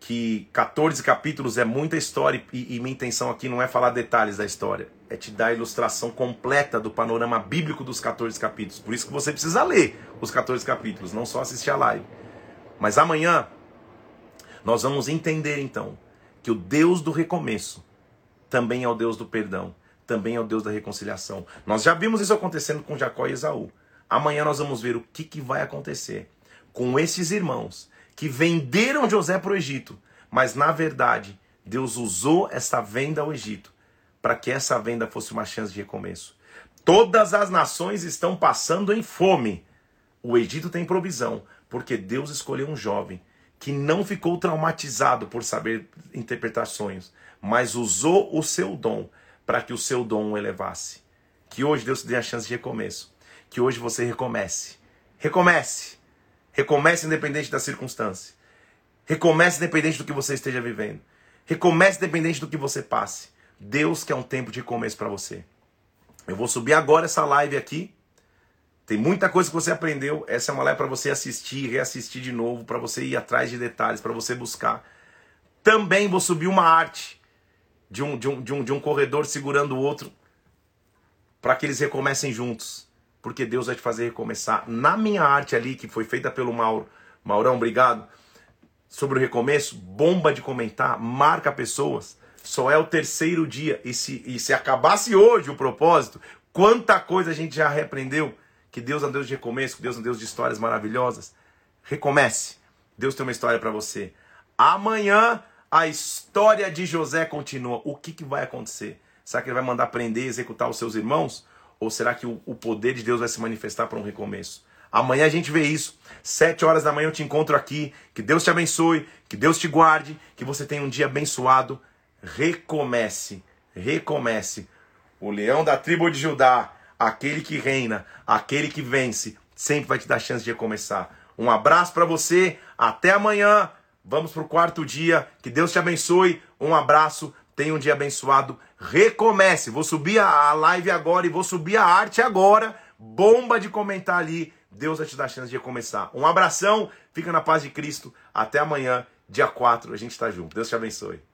que 14 capítulos é muita história e, e minha intenção aqui não é falar detalhes da história, é te dar a ilustração completa do panorama bíblico dos 14 capítulos. Por isso que você precisa ler os 14 capítulos, não só assistir a live. Mas amanhã nós vamos entender então que o Deus do recomeço também é o Deus do perdão, também é o Deus da reconciliação. Nós já vimos isso acontecendo com Jacó e Esaú. Amanhã nós vamos ver o que, que vai acontecer com esses irmãos que venderam José para o Egito, mas na verdade Deus usou essa venda ao Egito para que essa venda fosse uma chance de recomeço. Todas as nações estão passando em fome. O Egito tem provisão, porque Deus escolheu um jovem que não ficou traumatizado por saber interpretar sonhos, mas usou o seu dom para que o seu dom o elevasse. Que hoje Deus te dê a chance de recomeço. Que hoje você recomece. Recomece. Recomece independente da circunstância. Recomece independente do que você esteja vivendo. Recomece independente do que você passe. Deus quer um tempo de recomeço para você. Eu vou subir agora essa live aqui tem muita coisa que você aprendeu. Essa é uma live para você assistir, reassistir de novo, para você ir atrás de detalhes, para você buscar. Também vou subir uma arte de um, de um, de um, de um corredor segurando o outro, para que eles recomecem juntos. Porque Deus vai te fazer recomeçar. Na minha arte ali, que foi feita pelo Mauro, Maurão, obrigado, sobre o recomeço, bomba de comentar, marca pessoas. Só é o terceiro dia. E se, e se acabasse hoje o propósito, quanta coisa a gente já reaprendeu que Deus é um Deus de recomeço, que Deus é um Deus de histórias maravilhosas. Recomece. Deus tem uma história para você. Amanhã a história de José continua. O que, que vai acontecer? Será que ele vai mandar prender e executar os seus irmãos? Ou será que o, o poder de Deus vai se manifestar para um recomeço? Amanhã a gente vê isso. Sete horas da manhã eu te encontro aqui. Que Deus te abençoe, que Deus te guarde, que você tenha um dia abençoado. Recomece, recomece. O leão da tribo de Judá aquele que reina, aquele que vence, sempre vai te dar chance de recomeçar. Um abraço para você, até amanhã. Vamos para o quarto dia. Que Deus te abençoe. Um abraço, tenha um dia abençoado. Recomece. Vou subir a live agora e vou subir a arte agora. Bomba de comentar ali. Deus vai te dar chance de recomeçar. Um abração, fica na paz de Cristo. Até amanhã, dia 4, a gente está junto. Deus te abençoe.